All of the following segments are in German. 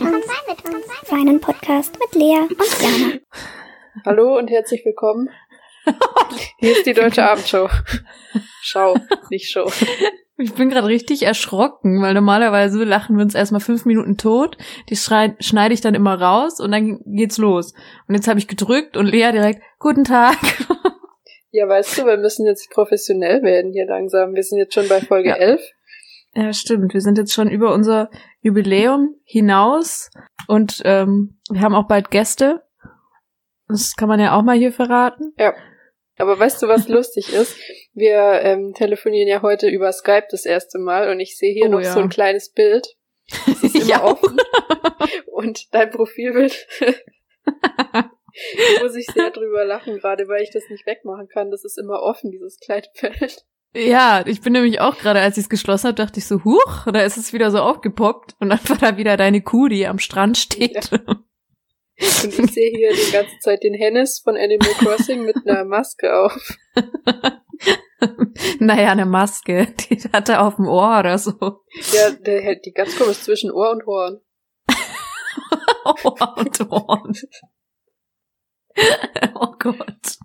mit uns. Seinen Podcast mit Lea und Jana. Hallo und herzlich willkommen. Hier ist die deutsche Abendshow. Schau, nicht Show. Ich bin gerade richtig erschrocken, weil normalerweise lachen wir uns erstmal fünf Minuten tot. Die schneide ich dann immer raus und dann geht's los. Und jetzt habe ich gedrückt und Lea direkt, guten Tag. Ja, weißt du, wir müssen jetzt professionell werden hier langsam. Wir sind jetzt schon bei Folge ja. 11. Ja, stimmt. Wir sind jetzt schon über unser Jubiläum hinaus und ähm, wir haben auch bald Gäste. Das kann man ja auch mal hier verraten. Ja. Aber weißt du, was lustig ist? Wir ähm, telefonieren ja heute über Skype das erste Mal und ich sehe hier oh, noch ja. so ein kleines Bild. Das ist immer ja. offen. Und dein Profilbild muss ich sehr drüber lachen, gerade weil ich das nicht wegmachen kann. Das ist immer offen, dieses kleine Feld. Ja, ich bin nämlich auch gerade, als ich es geschlossen habe, dachte ich so, huch, da ist es wieder so aufgepoppt und dann war da wieder deine Kuh, die am Strand steht. Ja. Und ich sehe hier die ganze Zeit den Hennis von Animal Crossing mit einer Maske auf. naja, eine Maske, die hat er auf dem Ohr oder so. Ja, der hält die ganz komisch zwischen Ohr und Horn. Ohr und Horn. oh Gott.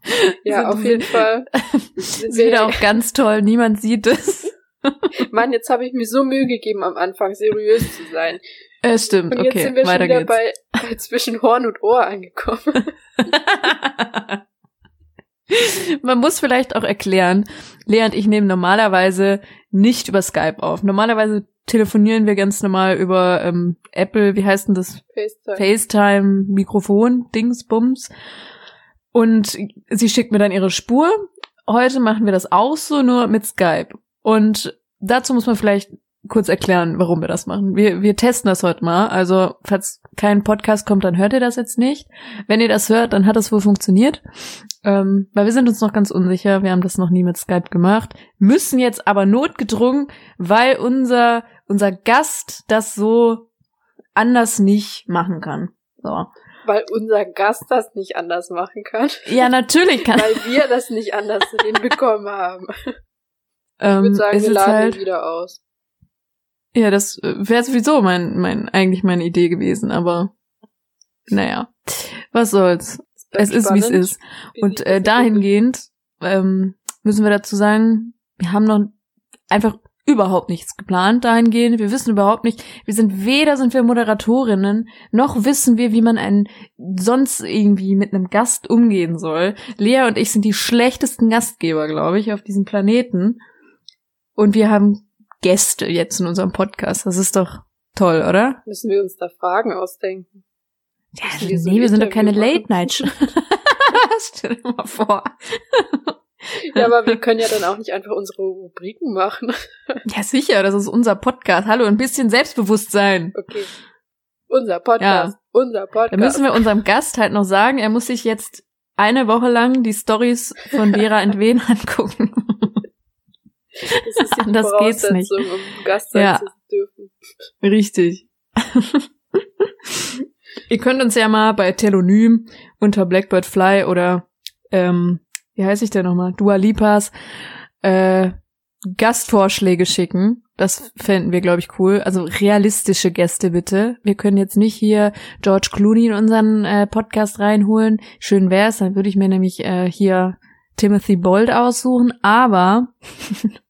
Ja, auf jeden Fall. Wieder auch ganz toll, niemand sieht es. Mann, jetzt habe ich mir so Mühe gegeben, am Anfang seriös zu sein. Es stimmt, und jetzt okay, sind wir weiter schon wieder geht's. Bei, bei zwischen Horn und Ohr angekommen. Man muss vielleicht auch erklären, Lea und ich nehmen normalerweise nicht über Skype auf. Normalerweise telefonieren wir ganz normal über ähm, Apple, wie heißt denn das? FaceTime. FaceTime, Mikrofon, Dingsbums. Und sie schickt mir dann ihre Spur. Heute machen wir das auch so, nur mit Skype. Und dazu muss man vielleicht kurz erklären, warum wir das machen. Wir, wir testen das heute mal. Also, falls kein Podcast kommt, dann hört ihr das jetzt nicht. Wenn ihr das hört, dann hat das wohl funktioniert. Ähm, weil wir sind uns noch ganz unsicher. Wir haben das noch nie mit Skype gemacht. Müssen jetzt aber notgedrungen, weil unser, unser Gast das so anders nicht machen kann. So. Weil unser Gast das nicht anders machen kann. Ja, natürlich kann. weil wir das nicht anders hinbekommen haben. Ich würde ähm, sagen, wir laden halt, wieder aus. Ja, das wäre sowieso mein, mein, eigentlich meine Idee gewesen, aber naja, was soll's. Es ist, wie es ist. Und äh, dahingehend ähm, müssen wir dazu sagen, wir haben noch einfach überhaupt nichts geplant dahingehend. Wir wissen überhaupt nicht, wir sind weder sind wir Moderatorinnen, noch wissen wir, wie man einen sonst irgendwie mit einem Gast umgehen soll. Lea und ich sind die schlechtesten Gastgeber, glaube ich, auf diesem Planeten. Und wir haben Gäste jetzt in unserem Podcast. Das ist doch toll, oder? Müssen wir uns da Fragen ausdenken? Ja, wir so nee, wir sind doch keine Late-Night-Show. Stell dir mal vor. Ja, aber wir können ja dann auch nicht einfach unsere Rubriken machen. Ja, sicher, das ist unser Podcast. Hallo, ein bisschen Selbstbewusstsein. Okay. Unser Podcast. Ja. Unser Podcast. Da müssen wir unserem Gast halt noch sagen, er muss sich jetzt eine Woche lang die Stories von Vera Entwen angucken. Das ist die Anders geht's nicht. um Gast sein ja. zu dürfen. Richtig. Ihr könnt uns ja mal bei Telonym unter Blackbird Fly oder ähm, wie heiße ich denn nochmal? Dua Lipas äh, Gastvorschläge schicken. Das fänden wir, glaube ich, cool. Also realistische Gäste bitte. Wir können jetzt nicht hier George Clooney in unseren äh, Podcast reinholen. Schön wär's, dann würde ich mir nämlich äh, hier Timothy Bold aussuchen. Aber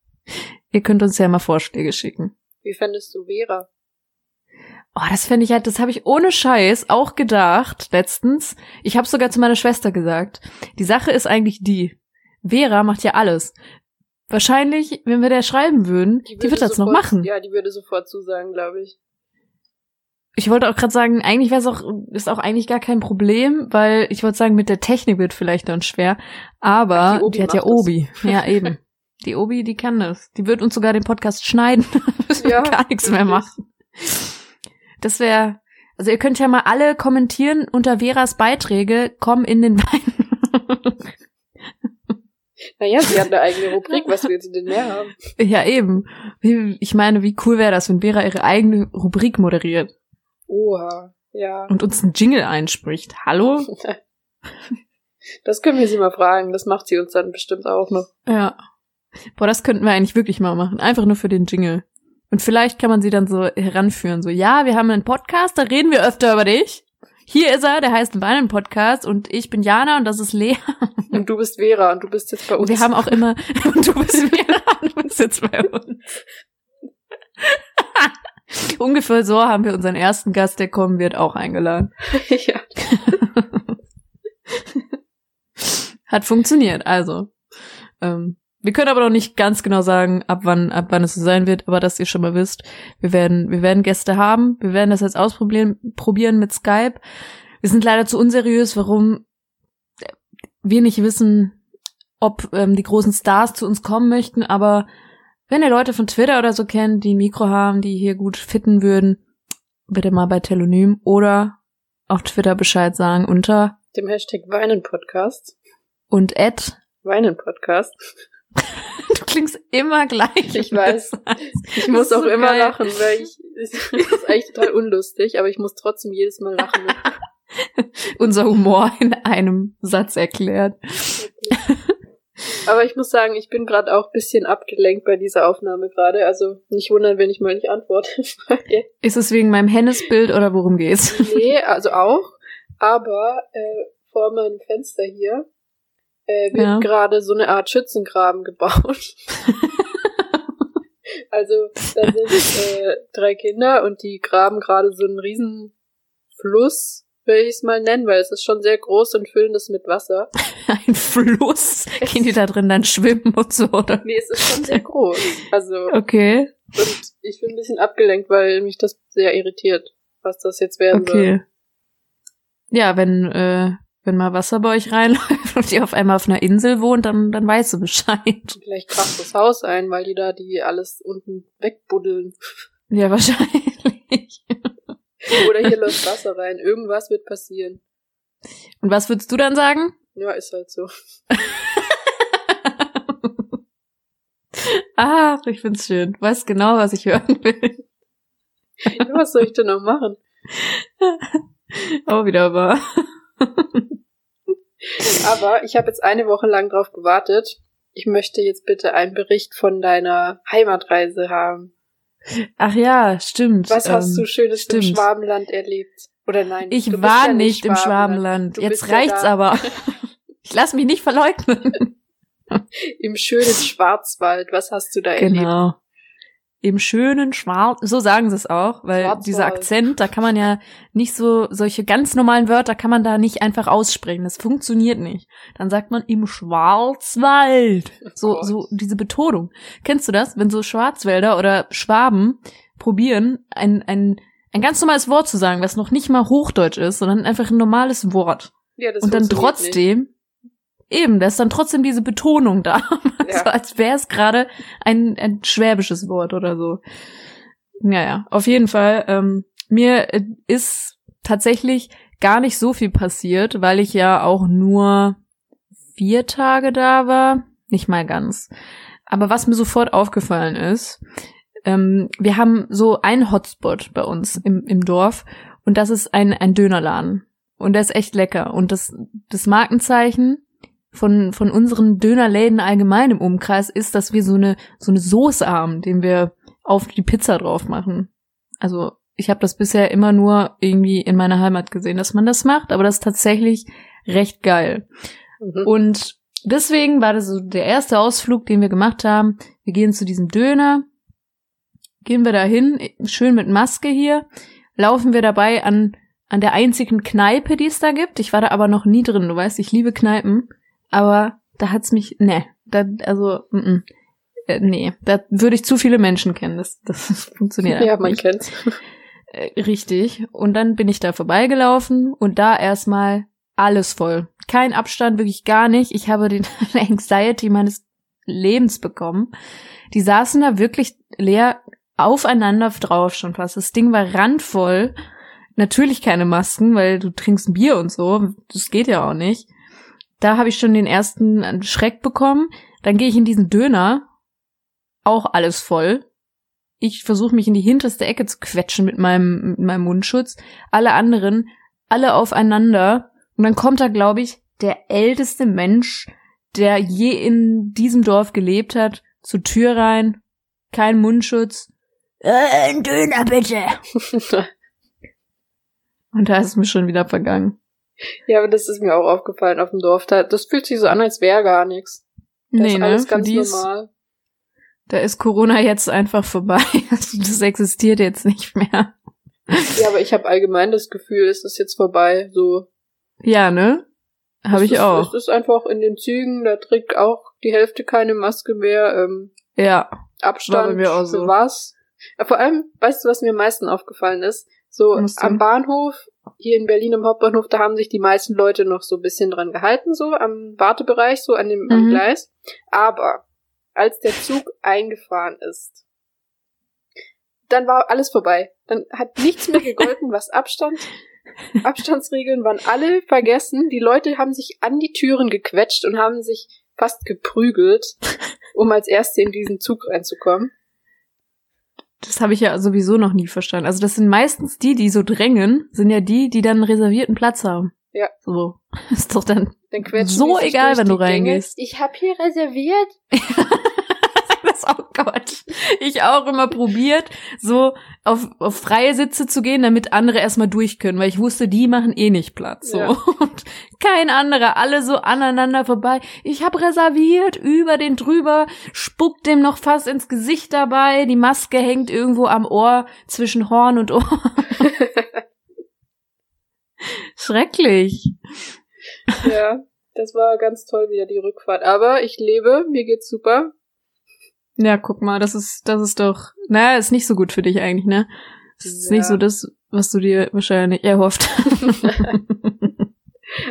Ihr könnt uns ja mal Vorschläge schicken. Wie fändest du Vera? Oh, das fände ich halt, das habe ich ohne Scheiß auch gedacht letztens. Ich habe sogar zu meiner Schwester gesagt. Die Sache ist eigentlich die. Vera macht ja alles. Wahrscheinlich, wenn wir der schreiben würden, die, die wird das sofort, noch machen. Ja, die würde sofort zusagen, glaube ich. Ich wollte auch gerade sagen, eigentlich wäre es auch, ist auch eigentlich gar kein Problem, weil ich wollte sagen, mit der Technik wird vielleicht dann schwer. Aber die, die hat ja Obi. Ja, eben. Die Obi, die kann das. Die wird uns sogar den Podcast schneiden. müssen ja, gar nichts mehr machen. Das wäre, also ihr könnt ja mal alle kommentieren unter Veras Beiträge, komm in den Wein. Naja, sie hat eine eigene Rubrik, was will sie denn mehr haben? Ja, eben. Ich meine, wie cool wäre das, wenn Vera ihre eigene Rubrik moderiert? Oha, ja. Und uns einen Jingle einspricht. Hallo? Das können wir sie mal fragen, das macht sie uns dann bestimmt auch noch. Ja. Boah, das könnten wir eigentlich wirklich mal machen. Einfach nur für den Jingle. Und vielleicht kann man sie dann so heranführen, so, ja, wir haben einen Podcast, da reden wir öfter über dich. Hier ist er, der heißt Weinen Podcast und ich bin Jana und das ist Lea. Und du bist Vera und du bist jetzt bei uns. Und wir haben auch immer, und du bist Vera und du bist jetzt bei uns. Ungefähr so haben wir unseren ersten Gast, der kommen wird, auch eingeladen. ja. Hat funktioniert, also. Ähm, wir können aber noch nicht ganz genau sagen, ab wann, ab wann es so sein wird, aber dass ihr schon mal wisst, wir werden, wir werden Gäste haben. Wir werden das jetzt ausprobieren, probieren mit Skype. Wir sind leider zu unseriös, warum wir nicht wissen, ob ähm, die großen Stars zu uns kommen möchten, aber wenn ihr Leute von Twitter oder so kennt, die ein Mikro haben, die hier gut fitten würden, bitte mal bei Telonym oder auf Twitter Bescheid sagen unter dem Hashtag Weinen-Podcast. Und Ed Weinen-Podcast. du klingst immer gleich. Ich weiß. Ich muss auch so immer geil. lachen, weil ich, das ist eigentlich total unlustig, aber ich muss trotzdem jedes Mal lachen. Unser Humor in einem Satz erklärt. Okay. Aber ich muss sagen, ich bin gerade auch bisschen abgelenkt bei dieser Aufnahme gerade. Also nicht wundern, wenn ich mal nicht antworte. Ist es wegen meinem Hennesbild oder worum geht's? Nee, also auch. Aber äh, vor meinem Fenster hier äh, wird ja. gerade so eine Art Schützengraben gebaut. also da sind äh, drei Kinder und die graben gerade so einen riesen Fluss will ich es mal nennen, weil es ist schon sehr groß und füllen das mit Wasser. Ein Fluss? Gehen die da drin dann schwimmen und so, oder? Nee, es ist schon sehr groß. Also. Okay. Und ich bin ein bisschen abgelenkt, weil mich das sehr irritiert, was das jetzt werden okay. soll. Okay. Ja, wenn, äh, wenn mal Wasser bei euch reinläuft und ihr auf einmal auf einer Insel wohnt, dann, dann weißt du Bescheid. Vielleicht kracht das Haus ein, weil die da die alles unten wegbuddeln. Ja, wahrscheinlich. Oder hier läuft Wasser rein. Irgendwas wird passieren. Und was würdest du dann sagen? Ja, ist halt so. Ach, ich find's schön. Du weißt genau, was ich hören will. was soll ich denn noch machen? Auch wieder wahr. Aber ich habe jetzt eine Woche lang drauf gewartet. Ich möchte jetzt bitte einen Bericht von deiner Heimatreise haben. Ach ja, stimmt. Was hast du ähm, Schönes stimmt. im Schwabenland erlebt? Oder nein? Ich war ja nicht im Schwabenland. Jetzt reicht's ja aber. ich lass mich nicht verleugnen. Im schönen Schwarzwald. Was hast du da genau. erlebt? Genau im schönen Schwarz, so sagen sie es auch, weil Schwarzwald. dieser Akzent, da kann man ja nicht so, solche ganz normalen Wörter kann man da nicht einfach aussprechen. Das funktioniert nicht. Dann sagt man im Schwarzwald. So, so diese Betonung. Kennst du das? Wenn so Schwarzwälder oder Schwaben probieren, ein, ein, ein ganz normales Wort zu sagen, was noch nicht mal Hochdeutsch ist, sondern einfach ein normales Wort. Ja, das Und dann trotzdem nicht eben, da ist dann trotzdem diese Betonung da. Ja. so, als wäre es gerade ein, ein schwäbisches Wort oder so. Naja, auf jeden Fall. Ähm, mir äh, ist tatsächlich gar nicht so viel passiert, weil ich ja auch nur vier Tage da war. Nicht mal ganz. Aber was mir sofort aufgefallen ist, ähm, wir haben so einen Hotspot bei uns im, im Dorf und das ist ein, ein Dönerladen. Und der ist echt lecker. Und das, das Markenzeichen von, von unseren Dönerläden allgemein im Umkreis ist, dass wir so eine, so eine Soße haben, den wir auf die Pizza drauf machen. Also ich habe das bisher immer nur irgendwie in meiner Heimat gesehen, dass man das macht, aber das ist tatsächlich recht geil. Mhm. Und deswegen war das so der erste Ausflug, den wir gemacht haben. Wir gehen zu diesem Döner, gehen wir da hin, schön mit Maske hier, laufen wir dabei an, an der einzigen Kneipe, die es da gibt. Ich war da aber noch nie drin, du weißt, ich liebe Kneipen aber da hat's mich, ne, da, also, mm, mm, äh, nee, da würde ich zu viele Menschen kennen, das, das funktioniert Ja, man nicht. kennt's. Äh, richtig. Und dann bin ich da vorbeigelaufen und da erstmal alles voll. Kein Abstand, wirklich gar nicht. Ich habe den Anxiety meines Lebens bekommen. Die saßen da wirklich leer aufeinander drauf schon fast. Das Ding war randvoll. Natürlich keine Masken, weil du trinkst ein Bier und so. Das geht ja auch nicht. Da habe ich schon den ersten Schreck bekommen. Dann gehe ich in diesen Döner. Auch alles voll. Ich versuche mich in die hinterste Ecke zu quetschen mit meinem, mit meinem Mundschutz. Alle anderen, alle aufeinander. Und dann kommt da, glaube ich, der älteste Mensch, der je in diesem Dorf gelebt hat, zur Tür rein, kein Mundschutz, äh, ein Döner bitte. Und da ist es mir schon wieder vergangen. Ja, aber das ist mir auch aufgefallen auf dem Dorf. Da, das fühlt sich so an, als wäre gar nichts. Da nee, ist ne, alles ne? ganz normal. Da ist Corona jetzt einfach vorbei. Also das existiert jetzt nicht mehr. Ja, aber ich habe allgemein das Gefühl, es ist jetzt vorbei. So. Ja, ne? Habe ich ist, auch. Es ist einfach in den Zügen, da trägt auch die Hälfte keine Maske mehr. Ähm, ja. Abstand mir auch so. für was. Vor allem, weißt du, was mir am meisten aufgefallen ist? So am Bahnhof, hier in Berlin im Hauptbahnhof, da haben sich die meisten Leute noch so ein bisschen dran gehalten, so am Wartebereich, so an dem mhm. am Gleis. Aber als der Zug eingefahren ist, dann war alles vorbei. Dann hat nichts mehr gegolten, was Abstand. Abstandsregeln waren alle vergessen. Die Leute haben sich an die Türen gequetscht und haben sich fast geprügelt, um als Erste in diesen Zug reinzukommen. Das habe ich ja sowieso noch nie verstanden. Also das sind meistens die, die so drängen, sind ja die, die dann einen reservierten Platz haben. Ja. So. Ist doch dann, dann so egal, wenn du reingehst. Ich habe hier reserviert. oh Gott. Ich auch immer probiert, so auf, auf freie Sitze zu gehen, damit andere erstmal durch können, weil ich wusste, die machen eh nicht Platz. So. Ja. Und kein anderer, alle so aneinander vorbei. Ich habe reserviert, über den drüber, spuckt dem noch fast ins Gesicht dabei, die Maske hängt irgendwo am Ohr zwischen Horn und Ohr. Schrecklich. Ja, das war ganz toll wieder die Rückfahrt. Aber ich lebe, mir geht's super. Ja, guck mal, das ist, das ist doch, naja, ist nicht so gut für dich eigentlich, ne? Das ist ja. nicht so das, was du dir wahrscheinlich erhofft.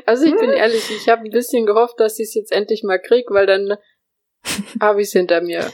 also ich bin ehrlich, ich habe ein bisschen gehofft, dass ich es jetzt endlich mal krieg, weil dann habe ich es hinter mir.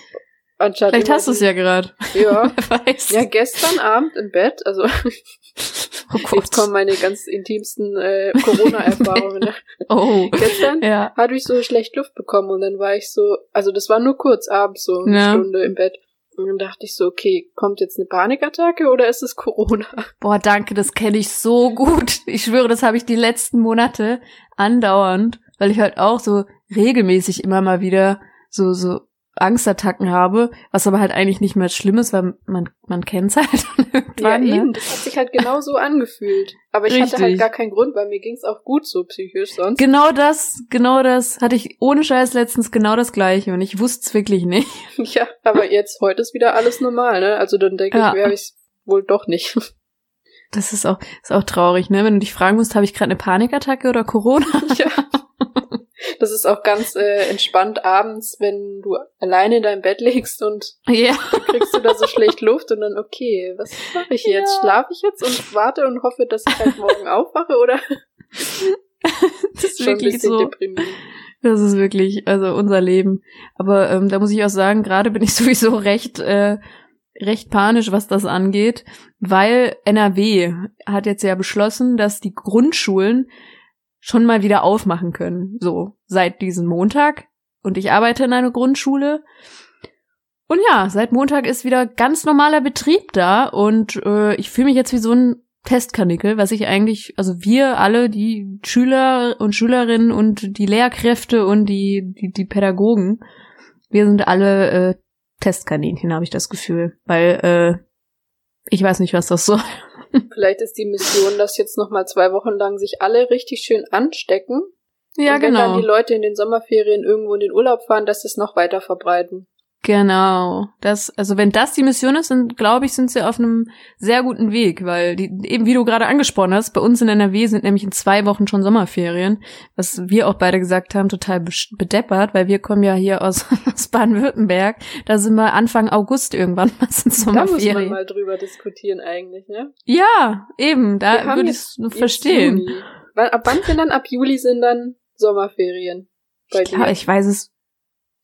Anstatt Vielleicht hast du es ja gerade. Ja. ja, gestern Abend im Bett, also oh jetzt kommen meine ganz intimsten äh, Corona-Erfahrungen. oh. Gestern ja. hatte ich so schlecht Luft bekommen und dann war ich so, also das war nur kurz abends so eine ja. Stunde im Bett. Und dann dachte ich so, okay, kommt jetzt eine Panikattacke oder ist es Corona? Boah, danke, das kenne ich so gut. Ich schwöre, das habe ich die letzten Monate andauernd, weil ich halt auch so regelmäßig immer mal wieder so so Angstattacken habe, was aber halt eigentlich nicht mehr schlimm ist, weil man, man kennt's halt irgendwann. Ja, ne? eben, ne? das hat sich halt genau so angefühlt. Aber ich Richtig. hatte halt gar keinen Grund, weil mir ging's auch gut so psychisch sonst. Genau das, genau das hatte ich ohne Scheiß letztens genau das gleiche und ich wusste es wirklich nicht. Ja, aber jetzt, heute ist wieder alles normal, ne? Also dann denke ja. ich, wäre ich wohl doch nicht. Das ist auch, ist auch traurig, ne? Wenn du dich fragen musst, habe ich gerade eine Panikattacke oder Corona? Ja. Das ist auch ganz äh, entspannt abends, wenn du alleine in deinem Bett liegst und ja. kriegst du da so schlecht Luft und dann, okay, was mache ich jetzt? Ja. Schlafe ich jetzt und warte und hoffe, dass ich halt morgen aufwache oder? das ist wirklich so. Das ist wirklich, also unser Leben. Aber ähm, da muss ich auch sagen, gerade bin ich sowieso recht, äh, recht panisch, was das angeht, weil NRW hat jetzt ja beschlossen, dass die Grundschulen schon mal wieder aufmachen können. So, seit diesem Montag. Und ich arbeite in einer Grundschule. Und ja, seit Montag ist wieder ganz normaler Betrieb da und äh, ich fühle mich jetzt wie so ein Testkanickel, was ich eigentlich, also wir alle, die Schüler und Schülerinnen und die Lehrkräfte und die, die, die Pädagogen, wir sind alle äh, Testkaninchen, habe ich das Gefühl. Weil äh, ich weiß nicht, was das soll. Vielleicht ist die Mission, dass jetzt noch mal zwei Wochen lang sich alle richtig schön anstecken. Ja, und wenn genau. dann die Leute in den Sommerferien irgendwo in den Urlaub fahren, dass sie es noch weiter verbreiten. Genau. Das, also wenn das die Mission ist, dann glaube ich, sind sie auf einem sehr guten Weg, weil die, eben wie du gerade angesprochen hast, bei uns in NRW sind nämlich in zwei Wochen schon Sommerferien, was wir auch beide gesagt haben, total bedeppert, weil wir kommen ja hier aus, aus Baden-Württemberg, da sind wir Anfang August irgendwann was in Sommerferien. Da muss man mal drüber diskutieren eigentlich, ne? Ja, eben, da würde ich es verstehen. Ab wann sind dann, ab Juli sind dann Sommerferien? Bei dir? Ja, ich weiß es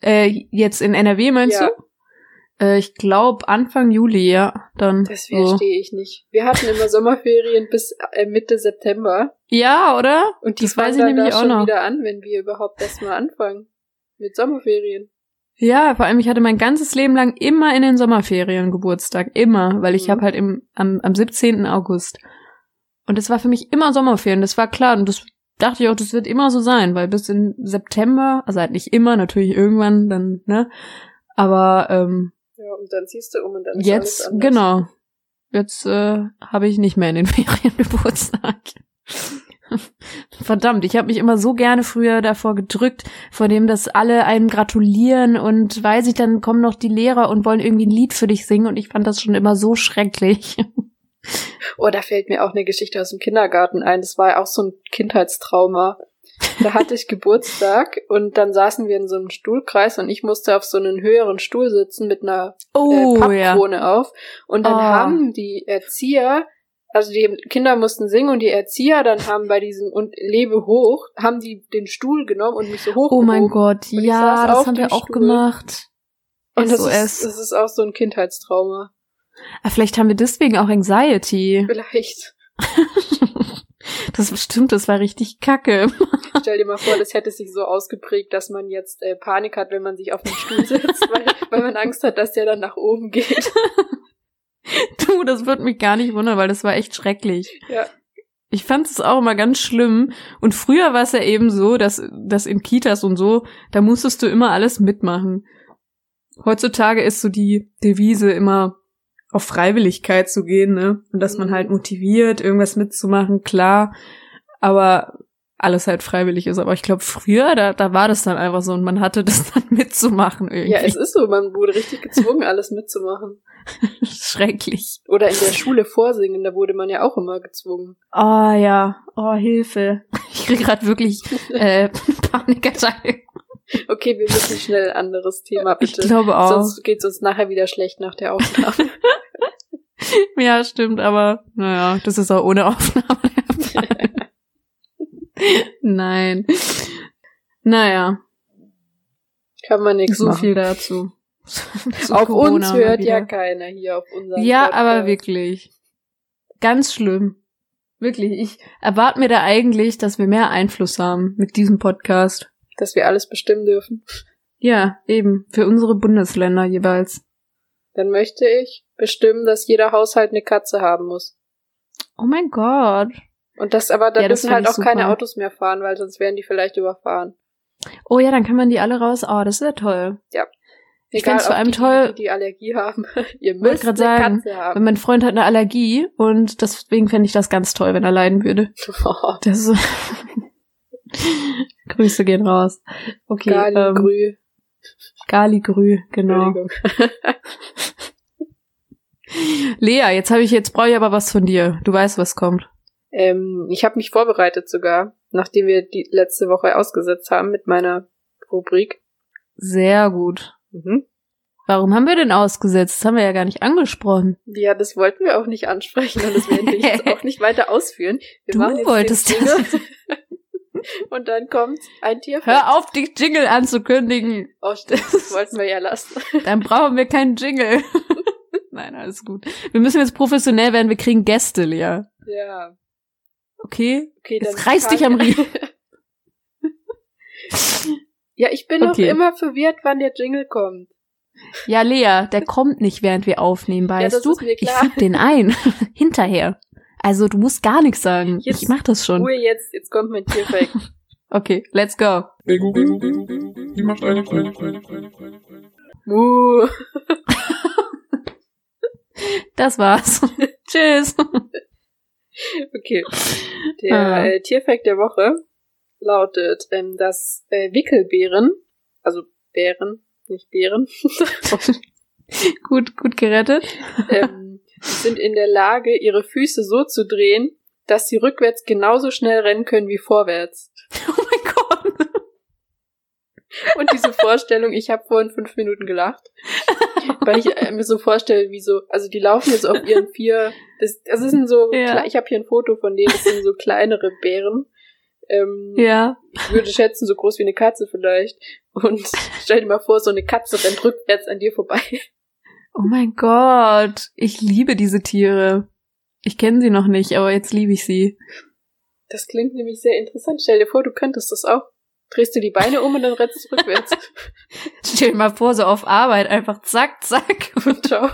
äh, jetzt in NRW meinst ja. du? Äh, ich glaube Anfang Juli, ja. Dann. Das verstehe so. ich nicht. Wir hatten immer Sommerferien bis äh, Mitte September. Ja, oder? Und die das weiß ich nämlich auch schon noch. wieder an, wenn wir überhaupt erstmal anfangen mit Sommerferien. Ja, vor allem ich hatte mein ganzes Leben lang immer in den Sommerferien Geburtstag, immer, weil ich mhm. habe halt im am, am 17. August und es war für mich immer Sommerferien, das war klar und das dachte ich auch, das wird immer so sein, weil bis in September, also halt nicht immer, natürlich irgendwann dann, ne? Aber ähm, Ja, und dann ziehst du um und dann ist Jetzt, genau. Jetzt äh, habe ich nicht mehr in den Ferien Geburtstag. Verdammt, ich habe mich immer so gerne früher davor gedrückt, vor dem, dass alle einem gratulieren und weiß ich, dann kommen noch die Lehrer und wollen irgendwie ein Lied für dich singen und ich fand das schon immer so schrecklich. Oh, da fällt mir auch eine Geschichte aus dem Kindergarten ein. Das war ja auch so ein Kindheitstrauma. Da hatte ich Geburtstag und dann saßen wir in so einem Stuhlkreis und ich musste auf so einen höheren Stuhl sitzen mit einer oh, äh, Pappkrone ja. auf. Und dann oh. haben die Erzieher also die Kinder mussten singen und die Erzieher dann haben bei diesem und lebe hoch, haben die den Stuhl genommen und mich so hoch. Oh mein Gott, ja, das haben wir auch Stuhl. gemacht. Und das ist, das ist auch so ein Kindheitstrauma. Ah, vielleicht haben wir deswegen auch Anxiety. Vielleicht. das stimmt, das war richtig kacke. Stell dir mal vor, das hätte sich so ausgeprägt, dass man jetzt äh, Panik hat, wenn man sich auf den Stuhl setzt, weil, weil man Angst hat, dass der dann nach oben geht. Du, das wird mich gar nicht wundern, weil das war echt schrecklich. Ja. Ich fand es auch immer ganz schlimm. Und früher war es ja eben so, dass, dass in Kitas und so, da musstest du immer alles mitmachen. Heutzutage ist so die Devise immer auf Freiwilligkeit zu gehen, ne? Und dass man mhm. halt motiviert, irgendwas mitzumachen, klar. Aber alles halt freiwillig ist. Aber ich glaube, früher, da, da war das dann einfach so und man hatte das dann mitzumachen irgendwie. Ja, es ist so, man wurde richtig gezwungen, alles mitzumachen. Schrecklich. Oder in der Schule vorsingen, da wurde man ja auch immer gezwungen. Oh ja, oh Hilfe. Ich krieg gerade wirklich äh, Panikattacke. Okay, wir müssen schnell ein anderes Thema, bitte. Ich glaube auch. Sonst geht's uns nachher wieder schlecht nach der Aufnahme. ja, stimmt, aber naja, das ist auch ohne Aufnahme. Nein. Naja. Kann man nichts So machen. viel dazu. auf Corona uns hört ja keiner hier auf unserem Ja, Podcast. aber wirklich. Ganz schlimm. Wirklich. Ich erwarte mir da eigentlich, dass wir mehr Einfluss haben mit diesem Podcast. Dass wir alles bestimmen dürfen. Ja, eben. Für unsere Bundesländer jeweils. Dann möchte ich bestimmen, dass jeder Haushalt eine Katze haben muss. Oh mein Gott. Und das aber, da ja, dürfen halt auch super. keine Autos mehr fahren, weil sonst werden die vielleicht überfahren. Oh ja, dann kann man die alle raus. Oh, das wäre toll. Ja. Ich finde es vor allem die, toll. Die, die Allergie haben. Ihr müsst eine sagen, Katze haben. Weil mein Freund hat eine Allergie und deswegen fände ich das ganz toll, wenn er leiden würde. Oh. Das Grüße gehen raus. Okay. Galigrü. Ähm, Galigrü, genau. Lea, jetzt habe ich jetzt brauche ich aber was von dir. Du weißt, was kommt. Ähm, ich habe mich vorbereitet sogar, nachdem wir die letzte Woche ausgesetzt haben mit meiner Rubrik. Sehr gut. Mhm. Warum haben wir denn ausgesetzt? Das haben wir ja gar nicht angesprochen. Ja, das wollten wir auch nicht ansprechen und das werden wir jetzt auch nicht weiter ausführen. Wir du wolltest das. und dann kommt ein Tier. Hör auf, die Jingle anzukündigen. Oh, stimmt, das wollten wir ja lassen. Dann brauchen wir keinen Jingle. Nein, alles gut. Wir müssen jetzt professionell werden, wir kriegen Gäste, Lea. Ja. Okay? Okay, dann. Jetzt reiß dich am Riemen. ja, ich bin okay. noch immer verwirrt, wann der Jingle kommt. Ja, Lea, der kommt nicht, während wir aufnehmen, weißt ja, du? Ich füg den ein. Hinterher. Also du musst gar nichts sagen. Jetzt, ich mach das schon. Ruhe jetzt, jetzt kommt mein Tierfact. okay, let's go. Die macht eine Kuh. Muh. Das war's. Tschüss. Okay. Der ah. äh, Tierfact der Woche lautet, ähm, dass äh, Wickelbeeren, also Bären, nicht Bären, gut, gut gerettet, ähm, sind in der Lage, ihre Füße so zu drehen, dass sie rückwärts genauso schnell rennen können wie vorwärts. Oh mein Gott. Und diese Vorstellung, ich habe vorhin fünf Minuten gelacht, weil ich äh, mir so vorstelle, wie so, also die laufen jetzt auf ihren vier, das, das sind so, ja. ich habe hier ein Foto von denen, das sind so kleinere Bären. Ähm, ja. Ich würde schätzen, so groß wie eine Katze vielleicht. Und stell dir mal vor, so eine Katze rennt rückwärts an dir vorbei. Oh mein Gott, ich liebe diese Tiere. Ich kenne sie noch nicht, aber jetzt liebe ich sie. Das klingt nämlich sehr interessant. Stell dir vor, du könntest das auch drehst du die Beine um und dann rennst du rückwärts. Stell dir mal vor, so auf Arbeit einfach zack, zack und ciao.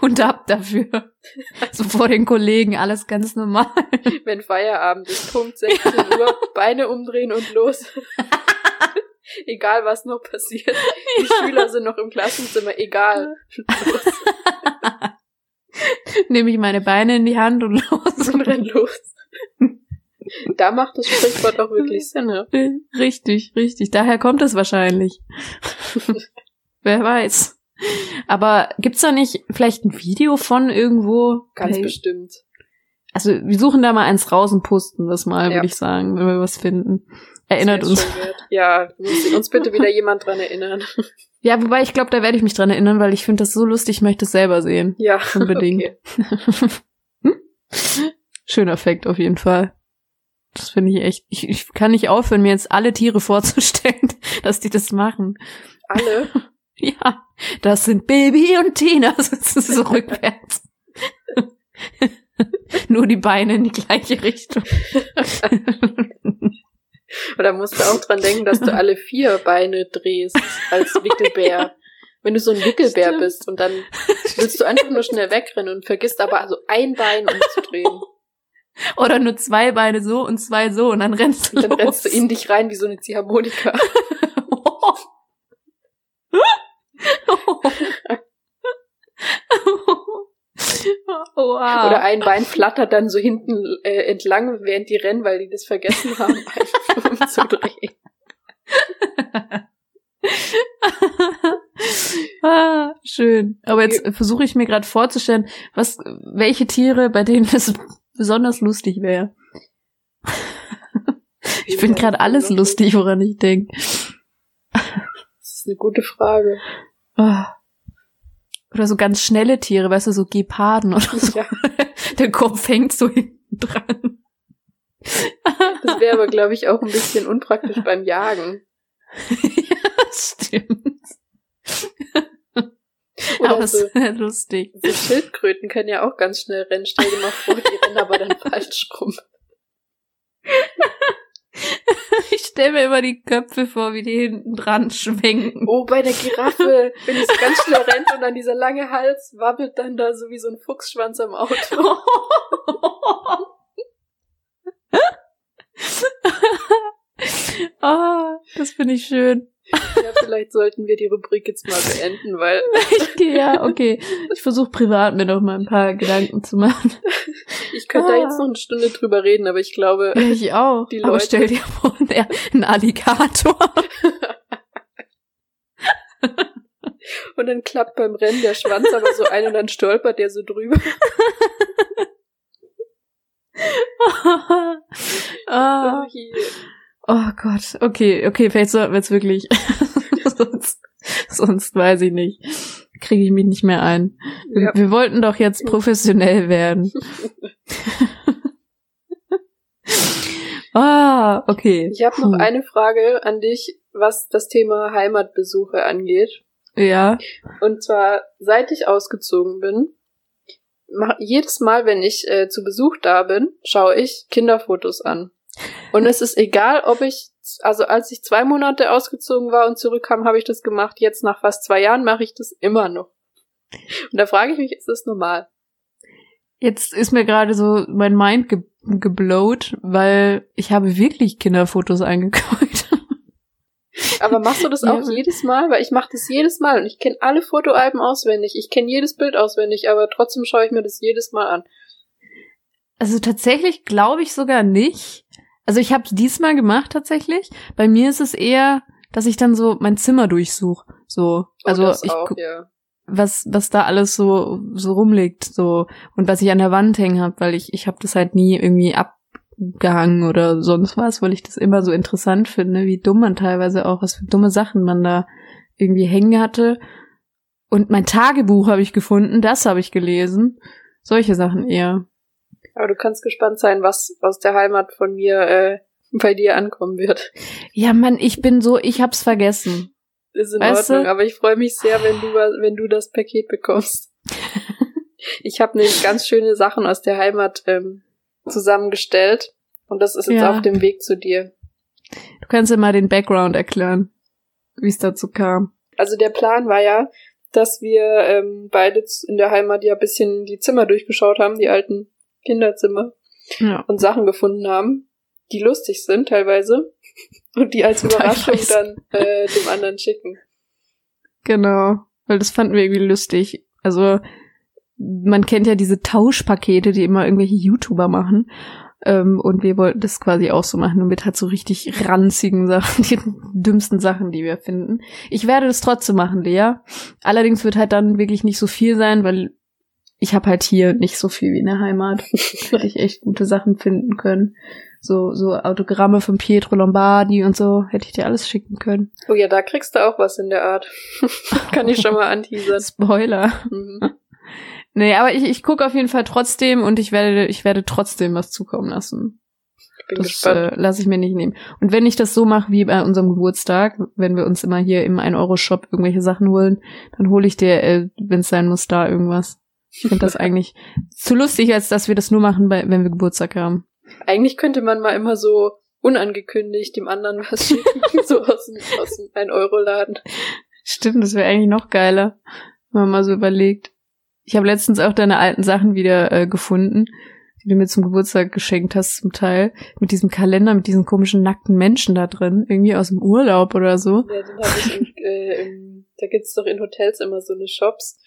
Und ab dafür. So vor den Kollegen, alles ganz normal. Wenn Feierabend ist, Punkt 16 Uhr, Beine umdrehen und los. egal was noch passiert. Die Schüler sind noch im Klassenzimmer, egal. Nehme ich meine Beine in die Hand und los. Und renn los. Da macht das Sprichwort auch wirklich Sinn, ne? Richtig, richtig. Daher kommt es wahrscheinlich. Wer weiß. Aber gibt's da nicht vielleicht ein Video von irgendwo? Ganz hey. bestimmt. Also wir suchen da mal eins raus und posten das mal, ja. würde ich sagen, wenn wir was finden. Erinnert uns. Ja, muss uns bitte wieder jemand dran erinnern. Ja, wobei ich glaube, da werde ich mich dran erinnern, weil ich finde das so lustig, ich möchte es selber sehen. Ja. Unbedingt. Okay. hm? Schöner Fakt auf jeden Fall. Das finde ich echt. Ich, ich kann nicht aufhören, mir jetzt alle Tiere vorzustellen, dass die das machen. Alle? ja. Das sind Baby und Tina, sitzen so rückwärts. Nur die Beine in die gleiche Richtung. Oder musst du auch dran denken, dass du alle vier Beine drehst als Wickelbär. Wenn du so ein Wickelbär Stimmt. bist und dann willst du einfach nur schnell wegrennen und vergisst aber also ein Bein umzudrehen. Oder nur zwei Beine so und zwei so und dann rennst du und Dann los. rennst du in dich rein wie so eine Ziehharmonika. wow. Oder ein Bein flattert dann so hinten äh, entlang, während die rennen, weil die das vergessen haben, einfach umzudrehen. ah, schön. Aber jetzt versuche ich mir gerade vorzustellen, was, welche Tiere, bei denen es besonders lustig wäre. ich finde gerade alles lustig, woran ich denke. Das ist eine gute Frage. Ah. Oder so ganz schnelle Tiere, weißt du, so Geparden oder so. Ja. Der Kopf hängt so hinten dran. Das wäre aber, glaube ich, auch ein bisschen unpraktisch beim Jagen. ja, stimmt. Oder aber so, lustig. So Schildkröten können ja auch ganz schnell rennen. Stell dir mal vor, die rennen aber dann falsch rum. Ich stelle mir immer die Köpfe vor, wie die hinten dran schwenken. Oh, bei der Giraffe, wenn die so ganz schnell rennt und dann dieser lange Hals wabbelt dann da so wie so ein Fuchsschwanz am Auto. Ah, oh, das finde ich schön. Ja, vielleicht sollten wir die Rubrik jetzt mal beenden, weil. ja, okay. Ich versuche privat mir noch mal ein paar Gedanken zu machen. Ich könnte ah. da jetzt noch eine Stunde drüber reden, aber ich glaube. Ja, ich auch. Die Leute. Aber stell dir vor, der, ein Alligator. und dann klappt beim Rennen der Schwanz aber so ein und dann stolpert der so drüber. ah. oh, Oh Gott, okay, okay, vielleicht sollten wir jetzt wirklich. sonst, sonst weiß ich nicht. Kriege ich mich nicht mehr ein. Ja. Wir wollten doch jetzt professionell werden. ah, okay. Ich habe noch eine Frage an dich, was das Thema Heimatbesuche angeht. Ja. Und zwar, seit ich ausgezogen bin, mach, jedes Mal, wenn ich äh, zu Besuch da bin, schaue ich Kinderfotos an. Und es ist egal, ob ich, also als ich zwei Monate ausgezogen war und zurückkam, habe ich das gemacht. Jetzt nach fast zwei Jahren mache ich das immer noch. Und da frage ich mich, ist das normal? Jetzt ist mir gerade so mein Mind ge geblowt, weil ich habe wirklich Kinderfotos eingekauft. Aber machst du das auch ja. jedes Mal? Weil ich mache das jedes Mal und ich kenne alle Fotoalben auswendig. Ich kenne jedes Bild auswendig, aber trotzdem schaue ich mir das jedes Mal an. Also tatsächlich glaube ich sogar nicht. Also ich habe es diesmal gemacht tatsächlich. Bei mir ist es eher, dass ich dann so mein Zimmer durchsuche. So, oh, also ich auch, ja. was was da alles so so rumliegt, so und was ich an der Wand hängen habe, weil ich ich habe das halt nie irgendwie abgehangen oder sonst was, weil ich das immer so interessant finde, wie dumm man teilweise auch was für dumme Sachen man da irgendwie hängen hatte. Und mein Tagebuch habe ich gefunden, das habe ich gelesen. Solche Sachen eher. Aber du kannst gespannt sein, was aus der Heimat von mir äh, bei dir ankommen wird. Ja, Mann, ich bin so, ich hab's vergessen. Ist in weißt Ordnung, du? aber ich freue mich sehr, wenn du, wenn du das Paket bekommst. ich habe nämlich ganz schöne Sachen aus der Heimat ähm, zusammengestellt und das ist jetzt ja. auf dem Weg zu dir. Du kannst ja mal den Background erklären, wie es dazu kam. Also der Plan war ja, dass wir ähm, beide in der Heimat ja bisschen die Zimmer durchgeschaut haben, die alten Kinderzimmer ja. und Sachen gefunden haben. die lustig sind teilweise und die als Überraschung dann äh, dem anderen schicken. Genau, weil das fanden wir irgendwie lustig. Also man kennt ja diese Tauschpakete, die immer irgendwelche YouTuber machen. Ähm, und wir wollten das quasi auch so machen und mit halt so richtig ranzigen Sachen, die dümmsten Sachen, die wir finden. Ich werde das trotzdem machen, Lea. Allerdings wird halt dann wirklich nicht so viel sein, weil ich habe halt hier nicht so viel wie in der Heimat. Hätte ich echt gute Sachen finden können. So, so Autogramme von Pietro Lombardi und so hätte ich dir alles schicken können. Oh ja, da kriegst du auch was in der Art. Kann ich schon mal anteasern. Spoiler. Mhm. Nee, aber ich, ich gucke auf jeden Fall trotzdem und ich werde, ich werde trotzdem was zukommen lassen. Ich bin das gespannt. Äh, lasse ich mir nicht nehmen. Und wenn ich das so mache wie bei unserem Geburtstag, wenn wir uns immer hier im 1-Euro-Shop irgendwelche Sachen holen, dann hole ich dir, äh, wenn es sein muss, da irgendwas. Ich finde das eigentlich zu lustig, als dass wir das nur machen, bei, wenn wir Geburtstag haben. Eigentlich könnte man mal immer so unangekündigt dem anderen was schicken, so aus dem, aus dem 1-Euro-Laden. Stimmt, das wäre eigentlich noch geiler, wenn man mal so überlegt. Ich habe letztens auch deine alten Sachen wieder äh, gefunden, die du mir zum Geburtstag geschenkt hast, zum Teil. Mit diesem Kalender, mit diesen komischen nackten Menschen da drin. Irgendwie aus dem Urlaub oder so. Ja, den habe ich in, äh, in, da gibt's doch in Hotels immer so eine Shops.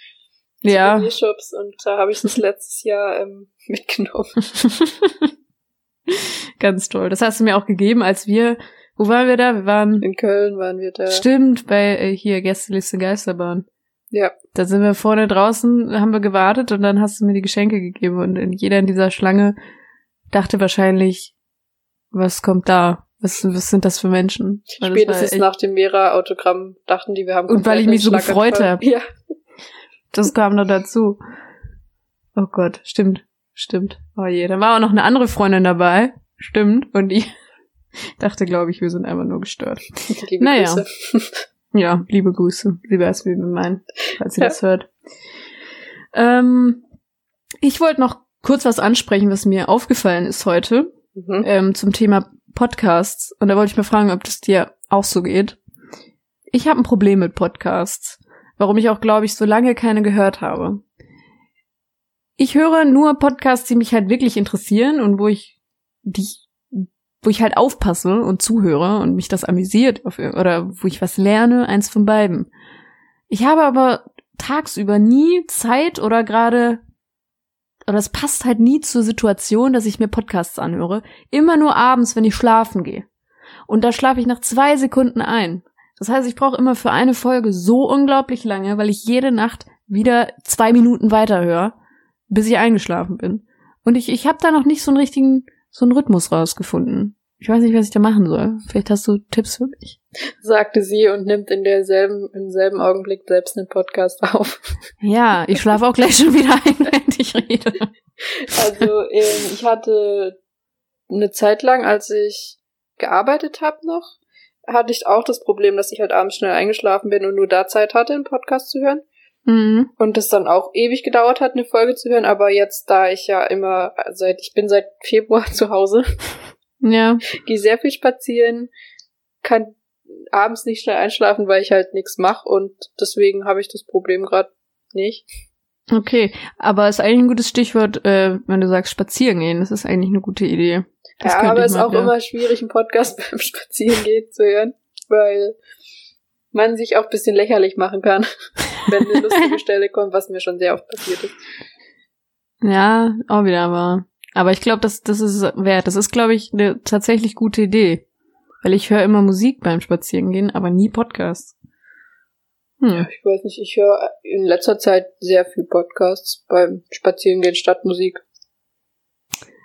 Ja. Shops und da habe ich das letztes Jahr ähm, mitgenommen. Ganz toll. Das hast du mir auch gegeben, als wir, wo waren wir da? Wir waren in Köln waren wir da. Stimmt, bei äh, hier Gästeliste Geisterbahn. Ja. Da sind wir vorne draußen, haben wir gewartet und dann hast du mir die Geschenke gegeben und jeder in dieser Schlange dachte wahrscheinlich, was kommt da? Was, was sind das für Menschen? Weil Spätestens nach dem Mera-Autogramm dachten die, wir haben Und weil ich mich so gefreut habe. Ja. Das kam noch dazu. Oh Gott, stimmt, stimmt. Oh je, da war auch noch eine andere Freundin dabei. Stimmt. Und die dachte, glaube ich, wir sind einfach nur gestört. Liebe naja. Grüße. Ja, liebe Grüße. Sie weiß, wie wir meinen, falls sie ja. das hört. Ähm, ich wollte noch kurz was ansprechen, was mir aufgefallen ist heute mhm. ähm, zum Thema Podcasts. Und da wollte ich mal fragen, ob das dir auch so geht. Ich habe ein Problem mit Podcasts, warum ich auch, glaube ich, so lange keine gehört habe. Ich höre nur Podcasts, die mich halt wirklich interessieren und wo ich die wo ich halt aufpasse und zuhöre und mich das amüsiert oder wo ich was lerne, eins von beiden. Ich habe aber tagsüber nie Zeit oder gerade oder es passt halt nie zur Situation, dass ich mir Podcasts anhöre. Immer nur abends, wenn ich schlafen gehe. Und da schlafe ich nach zwei Sekunden ein. Das heißt, ich brauche immer für eine Folge so unglaublich lange, weil ich jede Nacht wieder zwei Minuten weiterhöre, bis ich eingeschlafen bin. Und ich, ich habe da noch nicht so einen richtigen so einen Rhythmus rausgefunden. Ich weiß nicht, was ich da machen soll. Vielleicht hast du Tipps für mich. Sagte sie und nimmt in derselben, im selben Augenblick selbst einen Podcast auf. Ja, ich schlafe auch gleich schon wieder ein, wenn ich rede. Also, ähm, ich hatte eine Zeit lang, als ich gearbeitet habe noch, hatte ich auch das Problem, dass ich halt abends schnell eingeschlafen bin und nur da Zeit hatte, einen Podcast zu hören. Mhm. Und das dann auch ewig gedauert hat, eine Folge zu hören. Aber jetzt, da ich ja immer seit, ich bin seit Februar zu Hause. Ja. Gehe sehr viel spazieren, kann abends nicht schnell einschlafen, weil ich halt nichts mache und deswegen habe ich das Problem gerade nicht. Okay, aber ist eigentlich ein gutes Stichwort, äh, wenn du sagst spazieren gehen. Das ist eigentlich eine gute Idee. Das ja, aber es ist auch ja. immer schwierig, einen Podcast beim Spazierengehen zu hören, weil man sich auch ein bisschen lächerlich machen kann, wenn eine lustige Stelle kommt, was mir schon sehr oft passiert ist. Ja, auch wieder wahr. Aber ich glaube, das, das ist wert. Das ist, glaube ich, eine tatsächlich gute Idee. Weil ich höre immer Musik beim Spazierengehen, aber nie Podcasts. Hm. Ja, ich weiß nicht, ich höre in letzter Zeit sehr viel Podcasts beim Spazierengehen statt Musik.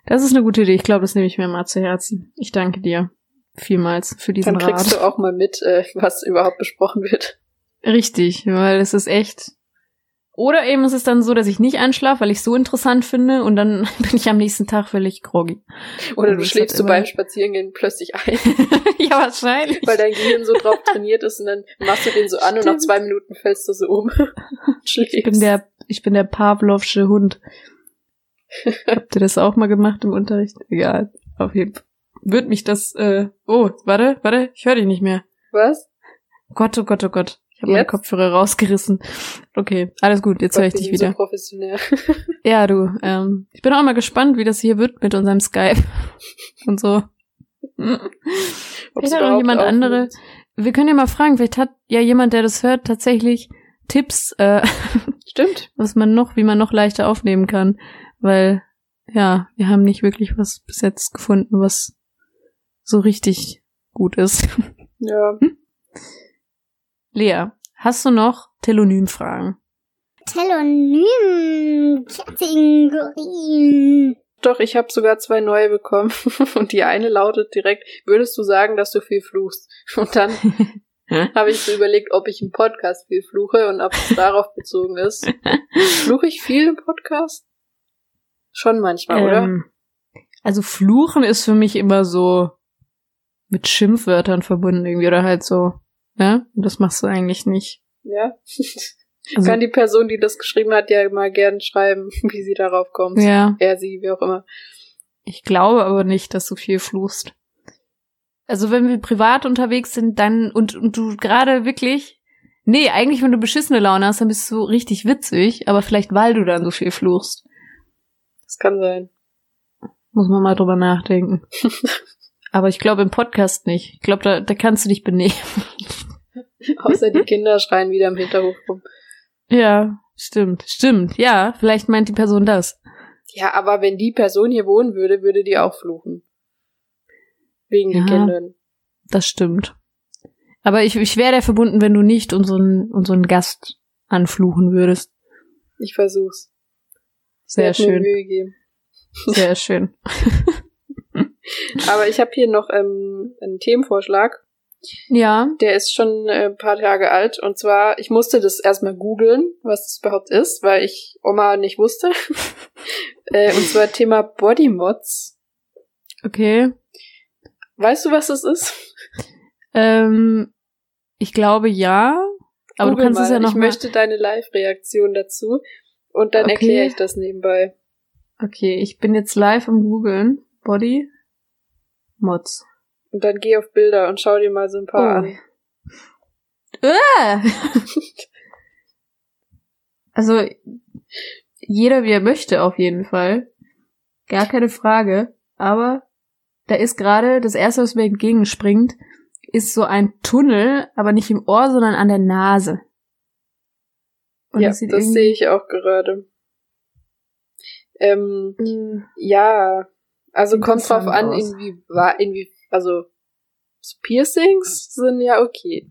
Das ist eine gute Idee. Ich glaube, das nehme ich mir mal zu Herzen. Ich danke dir vielmals für diesen Dann kriegst Rat. du auch mal mit, äh, was überhaupt besprochen wird. Richtig, weil es ist echt. Oder eben ist es dann so, dass ich nicht einschlafe, weil ich so interessant finde und dann bin ich am nächsten Tag völlig groggy. Oder du schläfst so beim Spazierengehen plötzlich ein. ja, wahrscheinlich. Weil dein Gehirn so drauf trainiert ist und dann machst du den so an Stimmt. und nach zwei Minuten fällst du so um. schläfst. Ich bin der, ich bin der Pavlovsche Hund. Habt ihr das auch mal gemacht im Unterricht? Egal. Auf jeden Fall wird mich das, äh, oh, warte, warte, ich höre dich nicht mehr. Was? Gott, oh Gott, oh Gott. Habe meine Kopfhörer rausgerissen. Okay, alles gut, jetzt höre ich dich wieder. So professionell. ja, du, ähm, ich bin auch mal gespannt, wie das hier wird mit unserem Skype und so. vielleicht hat noch jemand andere. Wir können ja mal fragen, vielleicht hat ja jemand, der das hört, tatsächlich Tipps, äh, Stimmt. was man noch, wie man noch leichter aufnehmen kann. Weil, ja, wir haben nicht wirklich was bis jetzt gefunden, was so richtig gut ist. Ja. Hm? Lea, hast du noch Telonym-Fragen? Telonym. Kategorien. Doch, ich habe sogar zwei neue bekommen. Und die eine lautet direkt, würdest du sagen, dass du viel fluchst? Und dann habe ich so überlegt, ob ich im Podcast viel fluche und ob es darauf bezogen ist. Fluche ich viel im Podcast? Schon manchmal, ähm, oder? Also Fluchen ist für mich immer so mit Schimpfwörtern verbunden irgendwie oder halt so, ne? Das machst du eigentlich nicht. Ja. Also, Kann die Person, die das geschrieben hat, ja mal gern schreiben, wie sie darauf kommt. Ja. Er, sie, wie auch immer. Ich glaube aber nicht, dass du viel fluchst. Also wenn wir privat unterwegs sind, dann und, und du gerade wirklich. Nee, eigentlich, wenn du beschissene Laune hast, dann bist du richtig witzig, aber vielleicht weil du dann so viel fluchst. Das kann sein. Muss man mal drüber nachdenken. aber ich glaube im Podcast nicht. Ich glaube, da, da kannst du dich benehmen. Außer die Kinder schreien wieder im Hinterhof rum. Ja, stimmt, stimmt. Ja, vielleicht meint die Person das. Ja, aber wenn die Person hier wohnen würde, würde die auch fluchen. Wegen ja, den Kindern. Das stimmt. Aber ich, ich wäre dir verbunden, wenn du nicht unseren, unseren Gast anfluchen würdest. Ich versuch's. Sehr schön. Mühe geben. Sehr schön. Aber ich habe hier noch ähm, einen Themenvorschlag. Ja. Der ist schon äh, ein paar Tage alt. Und zwar, ich musste das erstmal googeln, was das überhaupt ist, weil ich Oma nicht wusste. äh, und zwar Thema Bodymods. Okay. Weißt du, was das ist? Ähm, ich glaube ja. Aber Google du kannst mal. es ja noch. Ich möchte deine Live-Reaktion dazu. Und dann okay. erkläre ich das nebenbei. Okay, ich bin jetzt live im Googeln. Body Mods. Und dann geh auf Bilder und schau dir mal so ein paar oh. an. Äh! also, jeder wie er möchte auf jeden Fall. Gar keine Frage. Aber da ist gerade, das erste, was mir entgegenspringt, ist so ein Tunnel, aber nicht im Ohr, sondern an der Nase. Und ja, das, das sehe ich auch gerade. Ähm, äh, ja, also kommt drauf an, irgendwie war, irgendwie also Piercings sind ja okay.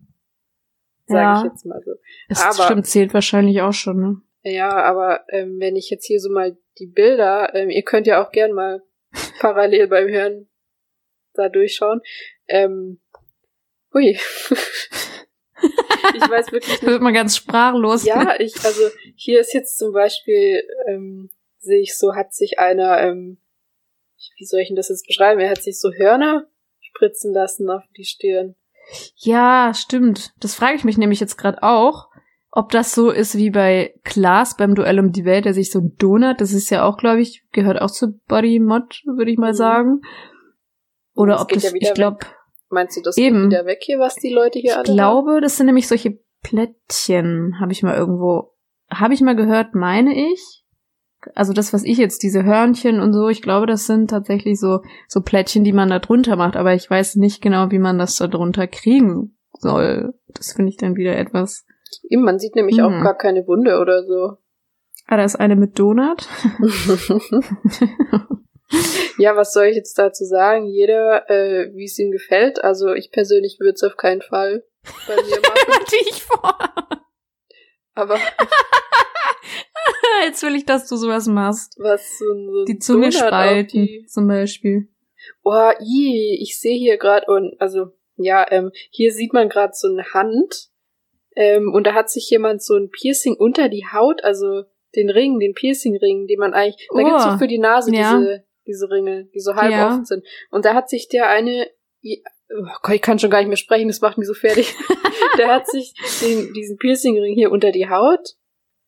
Sag ja. ich jetzt mal so. Das aber, stimmt, zählt wahrscheinlich auch schon, ne? Ja, aber ähm, wenn ich jetzt hier so mal die Bilder, ähm, ihr könnt ja auch gern mal parallel beim Hören da durchschauen. Ähm, hui. ich weiß wirklich nicht. Wird man ganz sprachlos. Ja, ich, also hier ist jetzt zum Beispiel, ähm, sehe ich so, hat sich einer, ähm, wie soll ich denn das jetzt beschreiben? Er hat sich so Hörner spritzen lassen auf die Stirn. Ja, stimmt. Das frage ich mich nämlich jetzt gerade auch, ob das so ist wie bei Klaas beim Duell um die Welt, der sich so ein Donut, das ist ja auch, glaube ich, gehört auch zu Body Mod, würde ich mal mhm. sagen. Oder das ob das, ja ich glaube. Meinst du, das eben, wieder weg hier, was die Leute hier ich alle Ich glaube, haben? das sind nämlich solche Plättchen, habe ich mal irgendwo, habe ich mal gehört, meine ich also das, was ich jetzt, diese Hörnchen und so, ich glaube, das sind tatsächlich so, so Plättchen, die man da drunter macht, aber ich weiß nicht genau, wie man das da drunter kriegen soll. Das finde ich dann wieder etwas. Eben, man sieht nämlich hm. auch gar keine Wunde oder so. Ah, da ist eine mit Donut. ja, was soll ich jetzt dazu sagen? Jeder, äh, wie es ihm gefällt. Also ich persönlich würde es auf keinen Fall bei mir machen. ich vor. Aber Jetzt will ich, dass du sowas machst. Was so, so Die Zunge spalten die... zum Beispiel. Oh, i, ich sehe hier gerade und also ja, ähm, hier sieht man gerade so eine Hand ähm, und da hat sich jemand so ein Piercing unter die Haut, also den Ring, den Piercing-Ring, den man eigentlich, da oh, gibt's so für die Nase ja. diese diese Ringe, die so halb ja. offen sind. Und da hat sich der eine, oh Gott, ich kann schon gar nicht mehr sprechen, das macht mich so fertig. der hat sich den, diesen Piercing-Ring hier unter die Haut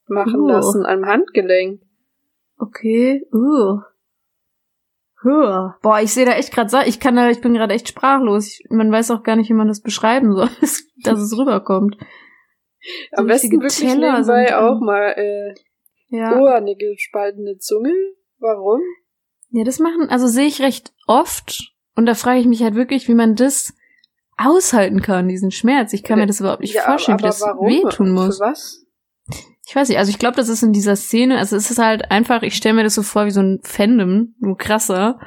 machen uh. lassen am Handgelenk. Okay, uh. Huh. Boah, ich sehe da echt gerade, ich kann da, ich bin gerade echt sprachlos. Ich, man weiß auch gar nicht, wie man das beschreiben soll, dass es rüberkommt. So Am besten wirklich Teller nebenbei auch mal äh, ja. Ohrnägel spaltende Zunge. Warum? Ja, das machen, also sehe ich recht oft Und da frage ich mich halt wirklich, wie man das aushalten kann, diesen Schmerz. Ich kann mir das überhaupt nicht ja, vorstellen, wie das warum? wehtun muss. Für was? Ich weiß nicht, also ich glaube, das ist in dieser Szene, also es ist halt einfach, ich stelle mir das so vor wie so ein Fandom, nur krasser,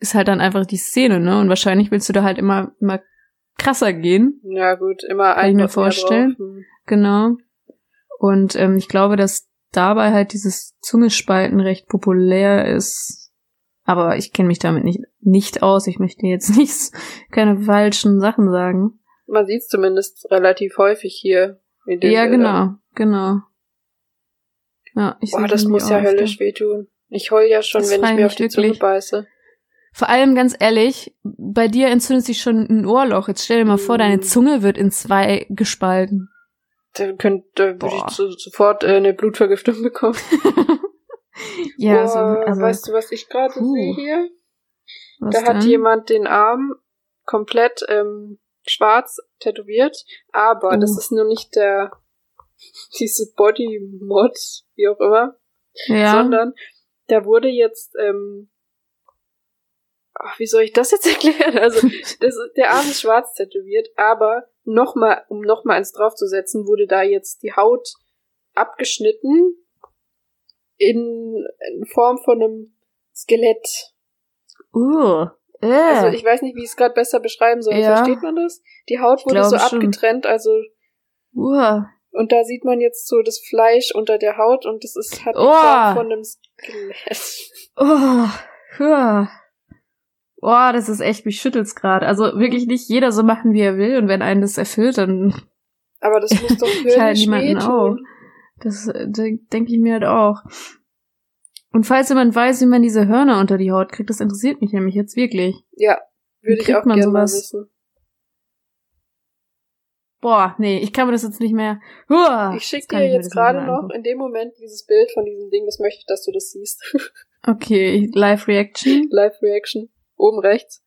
ist halt dann einfach die Szene, ne? Und wahrscheinlich willst du da halt immer, immer krasser gehen. Ja gut, immer Kann ich mir vorstellen. Genau. Und ähm, ich glaube, dass dabei halt dieses Zungespalten recht populär ist. Aber ich kenne mich damit nicht, nicht aus. Ich möchte jetzt nicht keine falschen Sachen sagen. Man sieht es zumindest relativ häufig hier. ja, genau, genau. Ja, ich Boah, das muss ja höllisch wehtun. Ich heul ja schon, das wenn ich mir auf die wirklich. Zunge beiße. Vor allem ganz ehrlich, bei dir entzündet sich schon ein Ohrloch. Jetzt stell dir mal vor, deine mm. Zunge wird in zwei gespalten. Dann könnte würde ich so, sofort äh, eine Blutvergiftung bekommen. ja, Boah, so, also, weißt du, was ich gerade sehe hier? Da denn? hat jemand den Arm komplett ähm, schwarz tätowiert, aber uh. das ist nur nicht der diese Body Mod, wie auch immer, ja. sondern da wurde jetzt, ähm, ach, wie soll ich das jetzt erklären? Also das, der Arm ist schwarz tätowiert, aber nochmal, um nochmal eins draufzusetzen, wurde da jetzt die Haut abgeschnitten in, in Form von einem Skelett. Uh. Äh. Also ich weiß nicht, wie ich es gerade besser beschreiben soll. Ja. Versteht man das? Die Haut wurde so schon. abgetrennt, also uh. Und da sieht man jetzt so das Fleisch unter der Haut und das ist hat oh. von einem Skelett. Oh, ja. Oh, das ist echt, mich schüttelt's gerade. Also wirklich nicht jeder so machen, wie er will und wenn einen das erfüllt, dann. Aber das muss doch wirklich halt niemanden auch. Das äh, denke ich mir halt auch. Und falls jemand weiß, wie man diese Hörner unter die Haut kriegt, das interessiert mich nämlich jetzt wirklich. Ja, würde ich auch gerne wissen. Boah, nee, ich kann mir das jetzt nicht mehr. Uah, ich schicke dir jetzt gerade noch in dem Moment dieses Bild von diesem Ding, das möchte ich, dass du das siehst. okay, Live Reaction. Live Reaction. Oben rechts.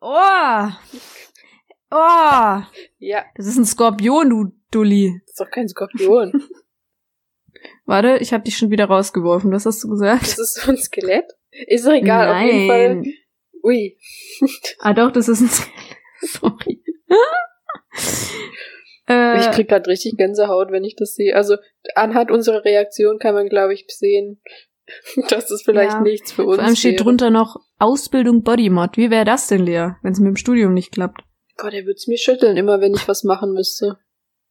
Oh! Oh! Ja. Das ist ein Skorpion, du Dulli. Das ist doch kein Skorpion. Warte, ich hab dich schon wieder rausgeworfen. Was hast du gesagt? Das ist so ein Skelett? Ist doch egal, Nein. auf jeden Fall. Ui. ah doch, das ist ein Skelett. Sorry. Äh, ich krieg grad richtig Gänsehaut, wenn ich das sehe. Also anhand unserer Reaktion kann man, glaube ich, sehen, dass das vielleicht ja. nichts für uns ist. Vor steht wäre. drunter noch Ausbildung Bodymod. Wie wäre das denn, Lea, wenn es mit dem Studium nicht klappt? Gott, der würd's mir schütteln, immer wenn ich was machen müsste.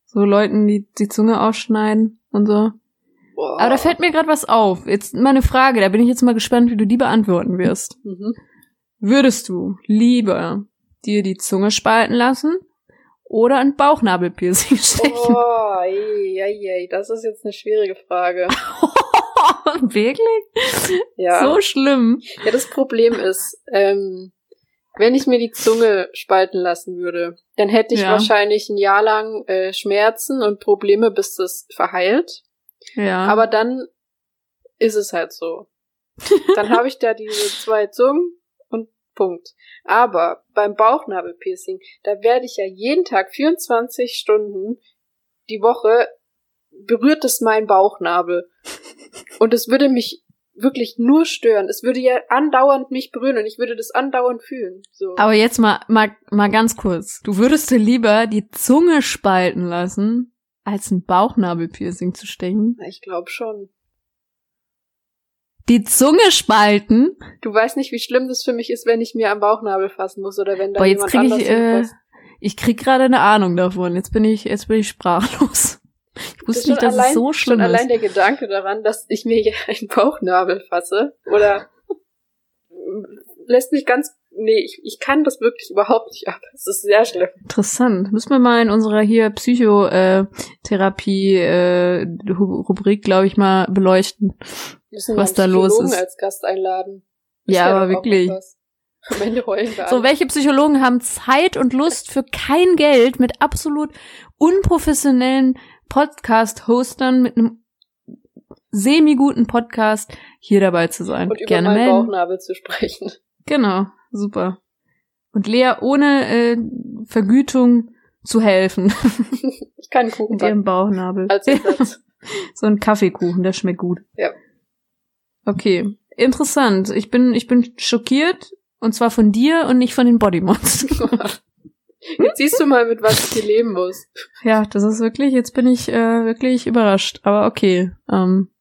So Leuten, die die Zunge ausschneiden und so. Boah. Aber da fällt mir gerade was auf. Jetzt mal eine Frage, da bin ich jetzt mal gespannt, wie du die beantworten wirst. Mhm. Würdest du lieber dir die Zunge spalten lassen oder ein Bauchnabelpiercing stechen? Oh, ey, ey, ey, das ist jetzt eine schwierige Frage. Wirklich? Ja. So schlimm. Ja, das Problem ist, ähm, wenn ich mir die Zunge spalten lassen würde, dann hätte ich ja. wahrscheinlich ein Jahr lang äh, Schmerzen und Probleme, bis das verheilt. Ja. Aber dann ist es halt so. dann habe ich da diese zwei Zungen Punkt. Aber beim Bauchnabelpiercing, da werde ich ja jeden Tag 24 Stunden die Woche berührt es mein Bauchnabel. Und es würde mich wirklich nur stören. Es würde ja andauernd mich berühren und ich würde das andauernd fühlen. So. Aber jetzt mal, mal, mal ganz kurz. Du würdest dir lieber die Zunge spalten lassen, als ein Bauchnabelpiercing zu stechen? Ich glaube schon die Zunge spalten. Du weißt nicht, wie schlimm das für mich ist, wenn ich mir am Bauchnabel fassen muss oder wenn da Boah, jetzt jemand krieg ich, äh, ich krieg gerade eine Ahnung davon. Jetzt bin ich, jetzt bin ich sprachlos. Ich wusste nicht, dass allein, es so schlimm schon ist. allein der Gedanke daran, dass ich mir hier einen Bauchnabel fasse oder lässt mich ganz nee, ich, ich kann das wirklich überhaupt nicht ab. Es ist sehr schlimm. Interessant. Müssen wir mal in unserer hier Psychotherapie äh, Rubrik, glaube ich, mal beleuchten, was da los ist. als Gast einladen. Das ja, aber wirklich. Am Ende heulen wir So, welche Psychologen haben Zeit und Lust für kein Geld mit absolut unprofessionellen Podcast-Hostern mit einem semi-guten Podcast hier dabei zu sein? Und über Gerne meinen melden. Bauchnabel zu sprechen. Genau. Super. Und Lea ohne äh, Vergütung zu helfen. Ich kann Kuchen Mit ihrem Bauchnabel. Als Ersatz. so ein Kaffeekuchen, der schmeckt gut. Ja. Okay. Interessant. Ich bin, ich bin schockiert Und zwar von dir und nicht von den Bodymods. Jetzt siehst du mal, mit was ich hier leben muss. Ja, das ist wirklich, jetzt bin ich äh, wirklich überrascht. Aber okay. Ähm,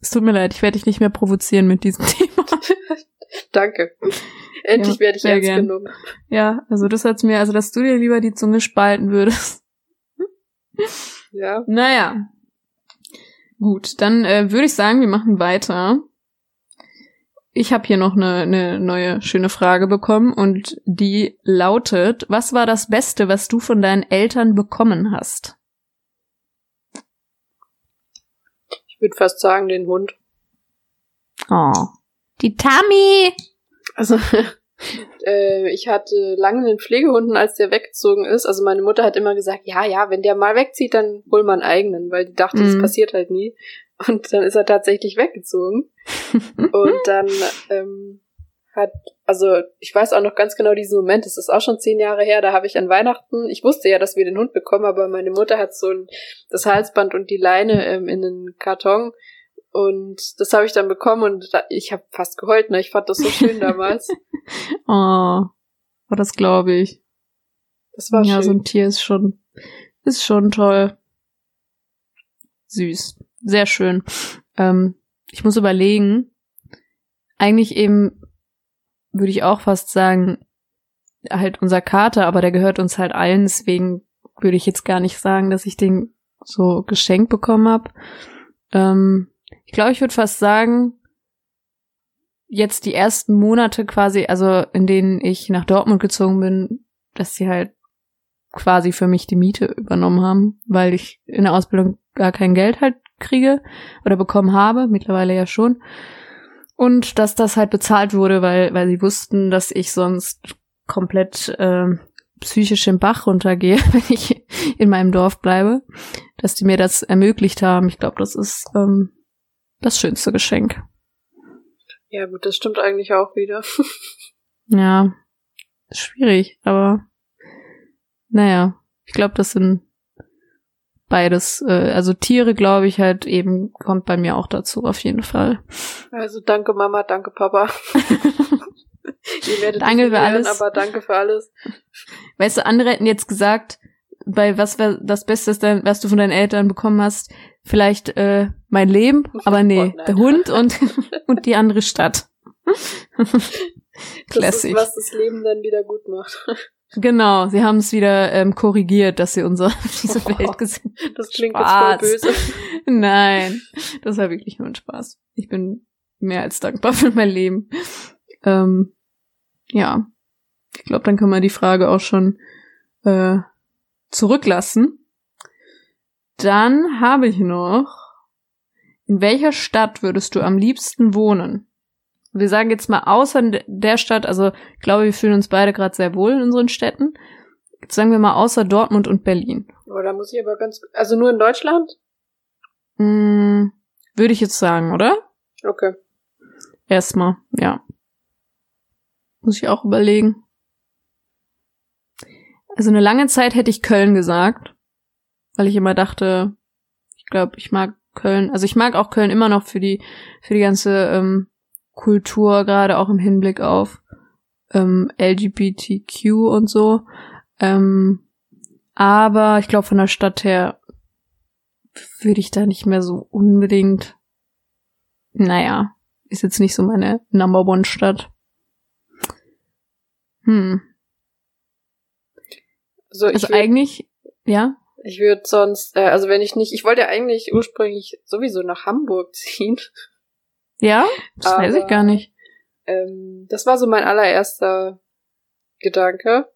es tut mir leid, ich werde dich nicht mehr provozieren mit diesem Thema. Danke. Endlich ja, werde ich ernst gern. genommen. Ja, also das hat's mir, also dass du dir lieber die Zunge spalten würdest. Ja. Naja. Gut, dann äh, würde ich sagen, wir machen weiter. Ich habe hier noch eine, eine neue schöne Frage bekommen und die lautet, was war das Beste, was du von deinen Eltern bekommen hast? Ich würde fast sagen, den Hund. Oh. Die Tammy! Also, ich hatte lange einen Pflegehunden, als der weggezogen ist. Also meine Mutter hat immer gesagt, ja, ja, wenn der mal wegzieht, dann hol mal einen eigenen, weil die dachte, mhm. das passiert halt nie. Und dann ist er tatsächlich weggezogen. und dann ähm, hat, also ich weiß auch noch ganz genau diesen Moment, das ist auch schon zehn Jahre her, da habe ich an Weihnachten, ich wusste ja, dass wir den Hund bekommen, aber meine Mutter hat so ein, das Halsband und die Leine ähm, in einen Karton und das habe ich dann bekommen und ich habe fast geheult, ne? Ich fand das so schön damals. oh, das glaube ich. Das war ja, schön. so ein Tier ist schon, ist schon toll. Süß sehr schön. Ähm, ich muss überlegen, eigentlich eben würde ich auch fast sagen, halt unser Kater, aber der gehört uns halt allen, deswegen würde ich jetzt gar nicht sagen, dass ich den so geschenkt bekommen habe. Ähm, ich glaube, ich würde fast sagen, jetzt die ersten Monate quasi, also in denen ich nach Dortmund gezogen bin, dass sie halt quasi für mich die Miete übernommen haben, weil ich in der Ausbildung gar kein Geld halt kriege oder bekommen habe, mittlerweile ja schon. Und dass das halt bezahlt wurde, weil, weil sie wussten, dass ich sonst komplett äh, psychisch im Bach runtergehe, wenn ich in meinem Dorf bleibe, dass die mir das ermöglicht haben. Ich glaube, das ist ähm, das schönste Geschenk. Ja, gut, das stimmt eigentlich auch wieder. ja, schwierig, aber naja, ich glaube, das sind beides, äh, also Tiere, glaube ich, halt eben kommt bei mir auch dazu, auf jeden Fall. Also danke Mama, danke Papa. Ihr werdet danke für alles. aber danke für alles. Weißt du, andere hätten jetzt gesagt, bei was wäre das Beste, was du von deinen Eltern bekommen hast, vielleicht äh, mein Leben, aber nee, oh, der Hund und, und die andere Stadt. Ist, was das Leben dann wieder gut macht. Genau, sie haben es wieder ähm, korrigiert, dass sie unsere diese oh, Welt gesehen haben. Das klingt Spaß. jetzt voll böse. Nein, das war wirklich nur ein Spaß. Ich bin mehr als dankbar für mein Leben. Ähm, ja, ich glaube, dann können wir die Frage auch schon äh, zurücklassen. Dann habe ich noch, in welcher Stadt würdest du am liebsten wohnen? wir sagen jetzt mal außer der Stadt, also ich glaube, wir fühlen uns beide gerade sehr wohl in unseren Städten. Jetzt sagen wir mal außer Dortmund und Berlin. Oh, da muss ich aber ganz, also nur in Deutschland? Mm, würde ich jetzt sagen, oder? Okay. Erstmal, ja. Muss ich auch überlegen. Also eine lange Zeit hätte ich Köln gesagt, weil ich immer dachte, ich glaube, ich mag Köln, also ich mag auch Köln immer noch für die für die ganze ähm, Kultur, gerade auch im Hinblick auf ähm, LGBTQ und so. Ähm, aber ich glaube, von der Stadt her würde ich da nicht mehr so unbedingt. Naja, ist jetzt nicht so meine Number One Stadt. Hm. Also, also würd, eigentlich, ja. Ich würde sonst, äh, also wenn ich nicht, ich wollte eigentlich ursprünglich sowieso nach Hamburg ziehen. Ja? Das Aber, weiß ich gar nicht. Ähm, das war so mein allererster Gedanke.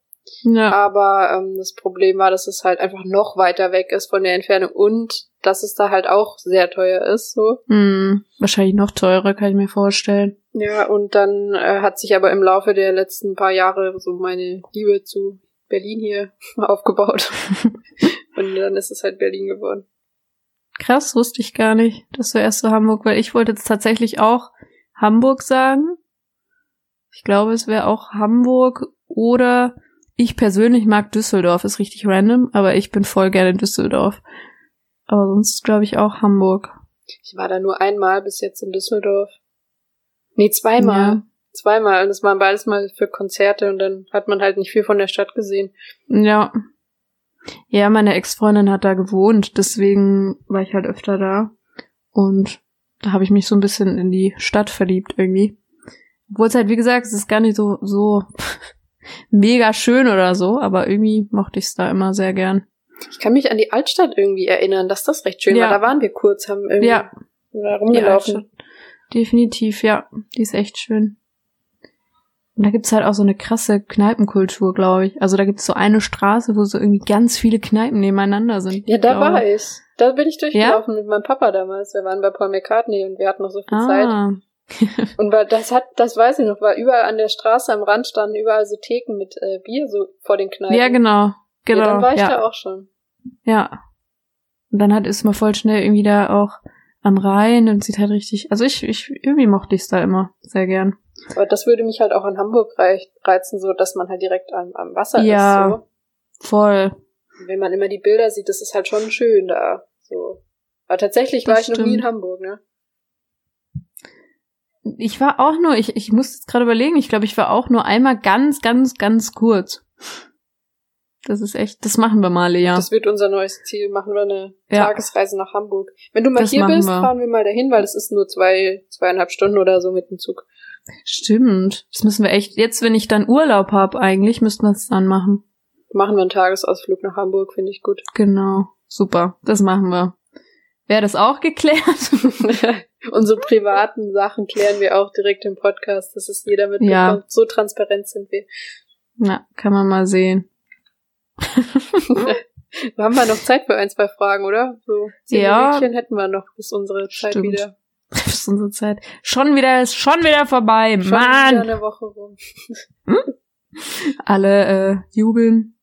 Ja. Aber ähm, das Problem war, dass es halt einfach noch weiter weg ist von der Entfernung und dass es da halt auch sehr teuer ist. So. Hm, wahrscheinlich noch teurer, kann ich mir vorstellen. Ja, und dann äh, hat sich aber im Laufe der letzten paar Jahre so meine Liebe zu Berlin hier aufgebaut. und dann ist es halt Berlin geworden. Krass, wusste ich gar nicht, dass du erst so Hamburg, weil ich wollte jetzt tatsächlich auch Hamburg sagen. Ich glaube, es wäre auch Hamburg oder ich persönlich mag Düsseldorf, ist richtig random, aber ich bin voll gerne in Düsseldorf. Aber sonst glaube ich auch Hamburg. Ich war da nur einmal bis jetzt in Düsseldorf. Nee, zweimal. Ja. Zweimal. Und das waren beides mal für Konzerte und dann hat man halt nicht viel von der Stadt gesehen. Ja. Ja, meine Ex-Freundin hat da gewohnt, deswegen war ich halt öfter da. Und da habe ich mich so ein bisschen in die Stadt verliebt irgendwie. Obwohl es halt, wie gesagt, es ist gar nicht so, so mega schön oder so, aber irgendwie mochte ich es da immer sehr gern. Ich kann mich an die Altstadt irgendwie erinnern, dass das recht schön ja. war. Da waren wir kurz, haben irgendwie ja. da rumgelaufen. Definitiv, ja. Die ist echt schön. Und da gibt's halt auch so eine krasse Kneipenkultur, glaube ich. Also da gibt's so eine Straße, wo so irgendwie ganz viele Kneipen nebeneinander sind. Ja, da war ich. Da bin ich durchgelaufen ja? mit meinem Papa damals. Wir waren bei Paul McCartney und wir hatten noch so viel ah. Zeit. und weil das hat, das weiß ich noch, war überall an der Straße am Rand standen überall so Theken mit äh, Bier so vor den Kneipen. Ja, genau. Genau. Ja, dann war ich ja. da auch schon. Ja. Und dann hat ist man voll schnell irgendwie da auch am Rhein und sieht halt richtig, also ich, ich, irgendwie mochte ich es da immer sehr gern. Aber das würde mich halt auch an Hamburg reizen, so dass man halt direkt am, am Wasser ja, ist. So. Voll. Wenn man immer die Bilder sieht, das ist halt schon schön da. So. Aber tatsächlich das war ich stimmt. noch nie in Hamburg, ne? Ich war auch nur, ich, ich muss jetzt gerade überlegen, ich glaube, ich war auch nur einmal ganz, ganz, ganz kurz. Das ist echt, das machen wir mal, ja. Das wird unser neues Ziel. Machen wir eine ja. Tagesreise nach Hamburg. Wenn du mal das hier bist, wir. fahren wir mal dahin, weil es ist nur zwei, zweieinhalb Stunden oder so mit dem Zug. Stimmt. Das müssen wir echt, jetzt, wenn ich dann Urlaub habe, eigentlich, müssten wir es dann machen. Machen wir einen Tagesausflug nach Hamburg, finde ich gut. Genau. Super. Das machen wir. Wäre das auch geklärt? Unsere privaten Sachen klären wir auch direkt im Podcast, dass es jeder mitbekommt. Ja. So transparent sind wir. Na, kann man mal sehen. wir haben wir noch Zeit für ein, zwei Fragen, oder? So zehn ja. Hätten wir noch bis unsere Zeit Stimmt. wieder. Bis unsere Zeit. Schon wieder, ist schon wieder vorbei. Schon Mann! Wieder eine Woche rum. Hm? Alle äh, jubeln.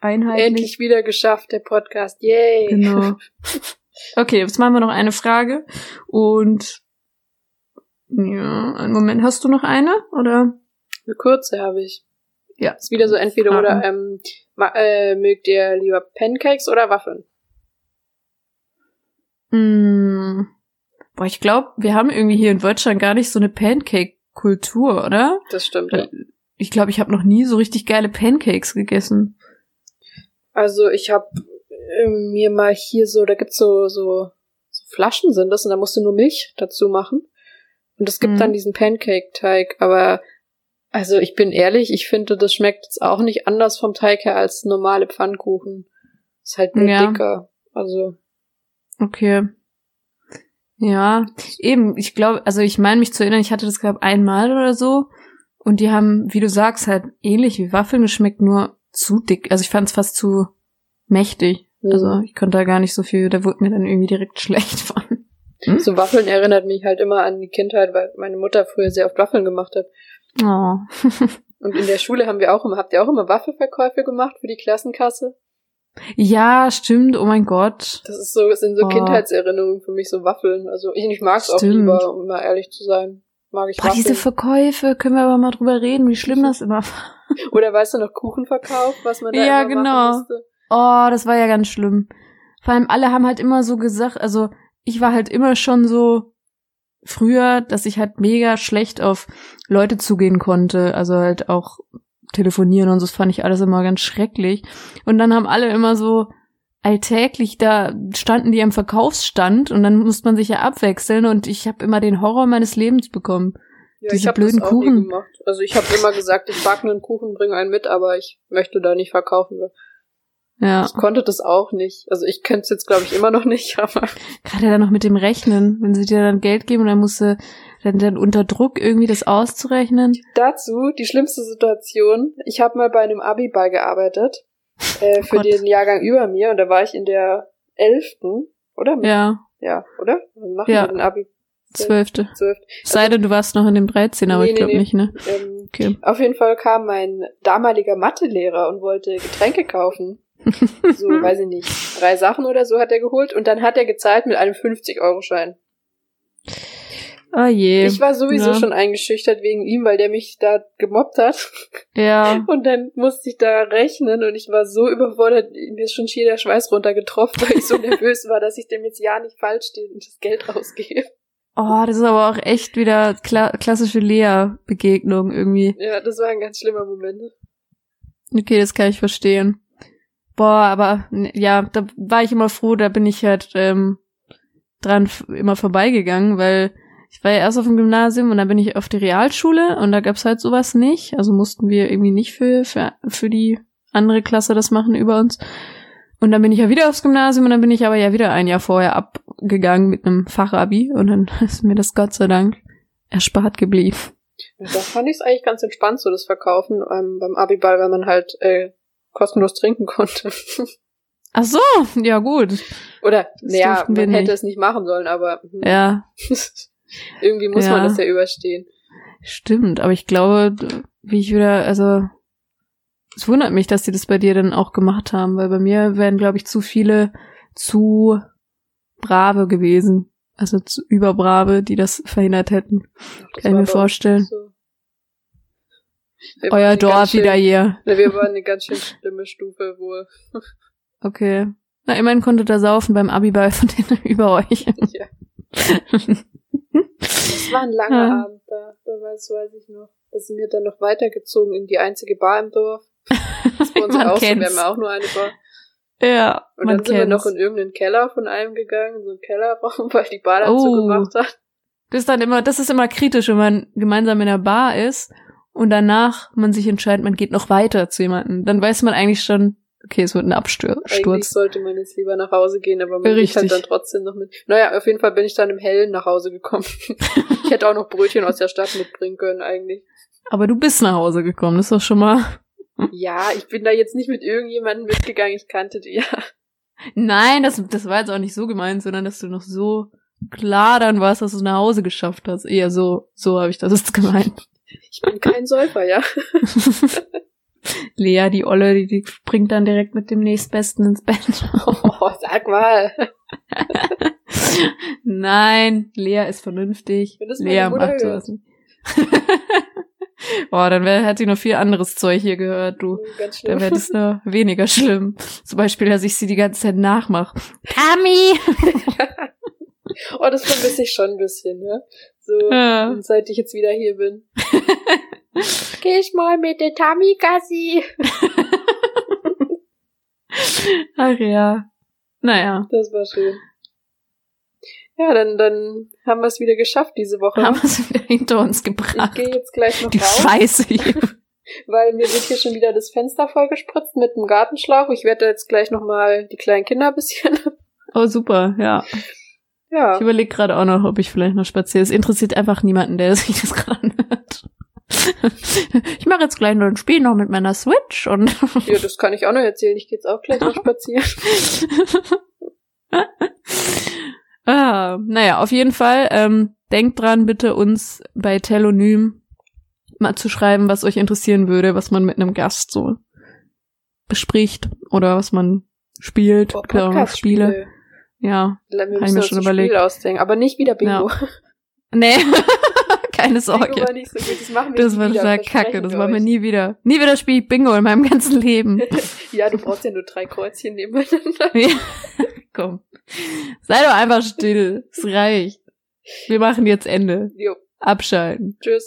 Einheitlich. Endlich wieder geschafft, der Podcast. Yay! Genau. Okay, jetzt machen wir noch eine Frage. Und ja, einen Moment, hast du noch eine? Oder? Eine kurze habe ich. Ja. Ist wieder so entweder Fragen. oder ähm, äh, mögt ihr lieber Pancakes oder Waffeln? Mm. Boah, ich glaube, wir haben irgendwie hier in Deutschland gar nicht so eine Pancake-Kultur, oder? Das stimmt. Ja. Ich glaube, ich habe noch nie so richtig geile Pancakes gegessen. Also ich habe äh, mir mal hier so, da gibt's so, so, so Flaschen sind das und da musst du nur Milch dazu machen. Und es gibt mhm. dann diesen Pancake-Teig, aber also ich bin ehrlich, ich finde, das schmeckt jetzt auch nicht anders vom Teig her als normale Pfannkuchen. Ist halt nur ja. dicker. Also. Okay. Ja, eben, ich glaube, also ich meine mich zu erinnern, ich hatte das glaube einmal oder so. Und die haben, wie du sagst, halt ähnlich wie Waffeln geschmeckt, nur zu dick. Also ich fand es fast zu mächtig. Mhm. Also ich konnte da gar nicht so viel, da wurde mir dann irgendwie direkt schlecht von. Hm? So Waffeln erinnert mich halt immer an die Kindheit, weil meine Mutter früher sehr oft Waffeln gemacht hat. Oh. Und in der Schule haben wir auch immer, habt ihr auch immer Waffelverkäufe gemacht für die Klassenkasse? Ja, stimmt, oh mein Gott. Das ist so, das sind so oh. Kindheitserinnerungen für mich, so Waffeln. Also ich, ich mag es auch lieber, um mal ehrlich zu sein. Mag ich Boah, diese Verkäufe, können wir aber mal drüber reden, wie schlimm das immer war. Oder weißt du noch Kuchenverkauf, was man da ja, immer genau. musste? Oh, das war ja ganz schlimm. Vor allem alle haben halt immer so gesagt, also ich war halt immer schon so früher, dass ich halt mega schlecht auf Leute zugehen konnte, also halt auch telefonieren und so, das fand ich alles immer ganz schrecklich. Und dann haben alle immer so alltäglich da standen die am Verkaufsstand und dann musste man sich ja abwechseln und ich habe immer den Horror meines Lebens bekommen. Ja, Diese ich blöden das auch Kuchen. Nie gemacht. Also ich habe immer gesagt, ich backe einen Kuchen, bringe einen mit, aber ich möchte da nicht verkaufen. Ja. Ich konnte das auch nicht. Also ich könnte es jetzt, glaube ich, immer noch nicht, aber. Gerade dann noch mit dem Rechnen, wenn sie dir dann Geld geben und dann musst du dann, dann unter Druck irgendwie das auszurechnen. Dazu die schlimmste Situation. Ich habe mal bei einem Abi-Ball gearbeitet. Äh, oh für Gott. den Jahrgang über mir und da war ich in der elften, oder? Ja. Ja, oder? Dann machen ja. wir den Abi. Zwölfte. Zwölfte. Sei also, denn, du warst noch in dem 13, aber nee, ich glaube nee, nicht, ne? Ähm, okay. Auf jeden Fall kam mein damaliger Mathelehrer und wollte Getränke kaufen. so, weiß ich nicht, drei Sachen oder so hat er geholt und dann hat er gezahlt mit einem 50-Euro-Schein. Oh je. Ich war sowieso ja. schon eingeschüchtert wegen ihm, weil der mich da gemobbt hat. Ja. Und dann musste ich da rechnen und ich war so überfordert, mir ist schon schier der Schweiß runtergetroffen, weil ich so nervös war, dass ich dem jetzt ja nicht falsch stehe und das Geld rausgebe. Oh, das ist aber auch echt wieder kla klassische Lea-Begegnung irgendwie. Ja, das war ein ganz schlimmer Moment. Okay, das kann ich verstehen. Boah, aber ja, da war ich immer froh, da bin ich halt ähm, dran immer vorbeigegangen, weil ich war ja erst auf dem Gymnasium und dann bin ich auf die Realschule und da gab's halt sowas nicht. Also mussten wir irgendwie nicht für, für, für die andere Klasse das machen über uns. Und dann bin ich ja wieder aufs Gymnasium und dann bin ich aber ja wieder ein Jahr vorher abgegangen mit einem Fachabi und dann ist mir das Gott sei Dank erspart geblieben. Da fand ich es eigentlich ganz entspannt, so das Verkaufen ähm, beim Abiball, weil man halt äh, kostenlos trinken konnte. Ach so, ja gut. Oder, naja, man hätte nicht. es nicht machen sollen, aber hm. ja. irgendwie muss ja. man das ja überstehen. Stimmt, aber ich glaube, wie ich wieder, also es wundert mich, dass die das bei dir dann auch gemacht haben, weil bei mir wären, glaube ich, zu viele zu brave gewesen. Also zu überbrave, die das verhindert hätten. Das Kann ich mir vorstellen. So. Euer Dorf wieder hier. Ja, wir waren eine ganz schön schlimme Stufe wohl. Okay. Na, immerhin konntet ihr saufen beim Abiball von denen über euch. Ja. Es war ein langer ja. Abend da, da weiß, weiß ich noch. Da sind wir dann noch weitergezogen in die einzige Bar im Dorf. Das war unser Haus, wir haben auch nur eine Bar. Ja. Und dann sind kennt's. wir noch in irgendeinen Keller von einem gegangen, in so einen Kellerraum, weil die Bar dazu oh. gemacht hat. Das ist dann immer, das ist immer kritisch, wenn man gemeinsam in einer Bar ist und danach man sich entscheidet, man geht noch weiter zu jemandem. Dann weiß man eigentlich schon, okay, es wird ein Absturz. Eigentlich sollte man jetzt lieber nach Hause gehen, aber man Richtig. geht halt dann trotzdem noch mit. Naja, auf jeden Fall bin ich dann im Hellen nach Hause gekommen. ich hätte auch noch Brötchen aus der Stadt mitbringen können, eigentlich. Aber du bist nach Hause gekommen, das ist doch schon mal. Ja, ich bin da jetzt nicht mit irgendjemandem mitgegangen, ich kannte die ja. Nein, das, das war jetzt auch nicht so gemeint, sondern dass du noch so klar dann warst, dass du es nach Hause geschafft hast. Eher so, so habe ich das jetzt gemeint. Ich bin kein Säufer, ja. Lea, die Olle, die, die springt dann direkt mit dem nächstbesten ins Bett. Oh, sag mal. Nein, Lea ist vernünftig. Lea macht sowas. Boah, dann wär, hat sie noch viel anderes Zeug hier gehört, du. Ganz schlimm. Dann wäre das nur weniger schlimm. Zum Beispiel, dass ich sie die ganze Zeit nachmache. Tammy! oh, das vermisse ich schon ein bisschen, ne? So, ja. seit ich jetzt wieder hier bin. Ich mal mit der Tammy Gassi. Ach ja. Naja. Das war schön. Ja, dann, dann haben wir es wieder geschafft diese Woche. Haben wir es wieder hinter uns gebracht. Ich gehe jetzt gleich noch Die raus. Scheiße hier. Weil mir wird hier schon wieder das Fenster vollgespritzt mit dem Gartenschlauch. Ich werde jetzt gleich nochmal die kleinen Kinder ein bisschen. Oh, super, ja. Ja. Ich überlege gerade auch noch, ob ich vielleicht noch spaziere. Es interessiert einfach niemanden, der sich das gerade anhört. ich mache jetzt gleich noch ein Spiel noch mit meiner Switch und. ja, das kann ich auch noch erzählen. Ich gehe jetzt auch gleich noch spazieren. ah, naja, auf jeden Fall. Ähm, denkt dran, bitte uns bei Telonym mal zu schreiben, was euch interessieren würde, was man mit einem Gast so bespricht oder was man spielt, oh, Spiele. Ja, wir müssen mir schon überlegt. Spiel ausdenken, aber nicht wieder Bingo. Ja. Nee, keine Sorge. Bingo war nicht so gut, das machen wir Das war total kacke, das machen wir nie wieder. Nie wieder spiele ich Bingo in meinem ganzen Leben. ja, du brauchst ja nur drei Kreuzchen nebeneinander. ja. Komm. Sei doch einfach still. Es reicht. Wir machen jetzt Ende. Jo. Abschalten. Tschüss.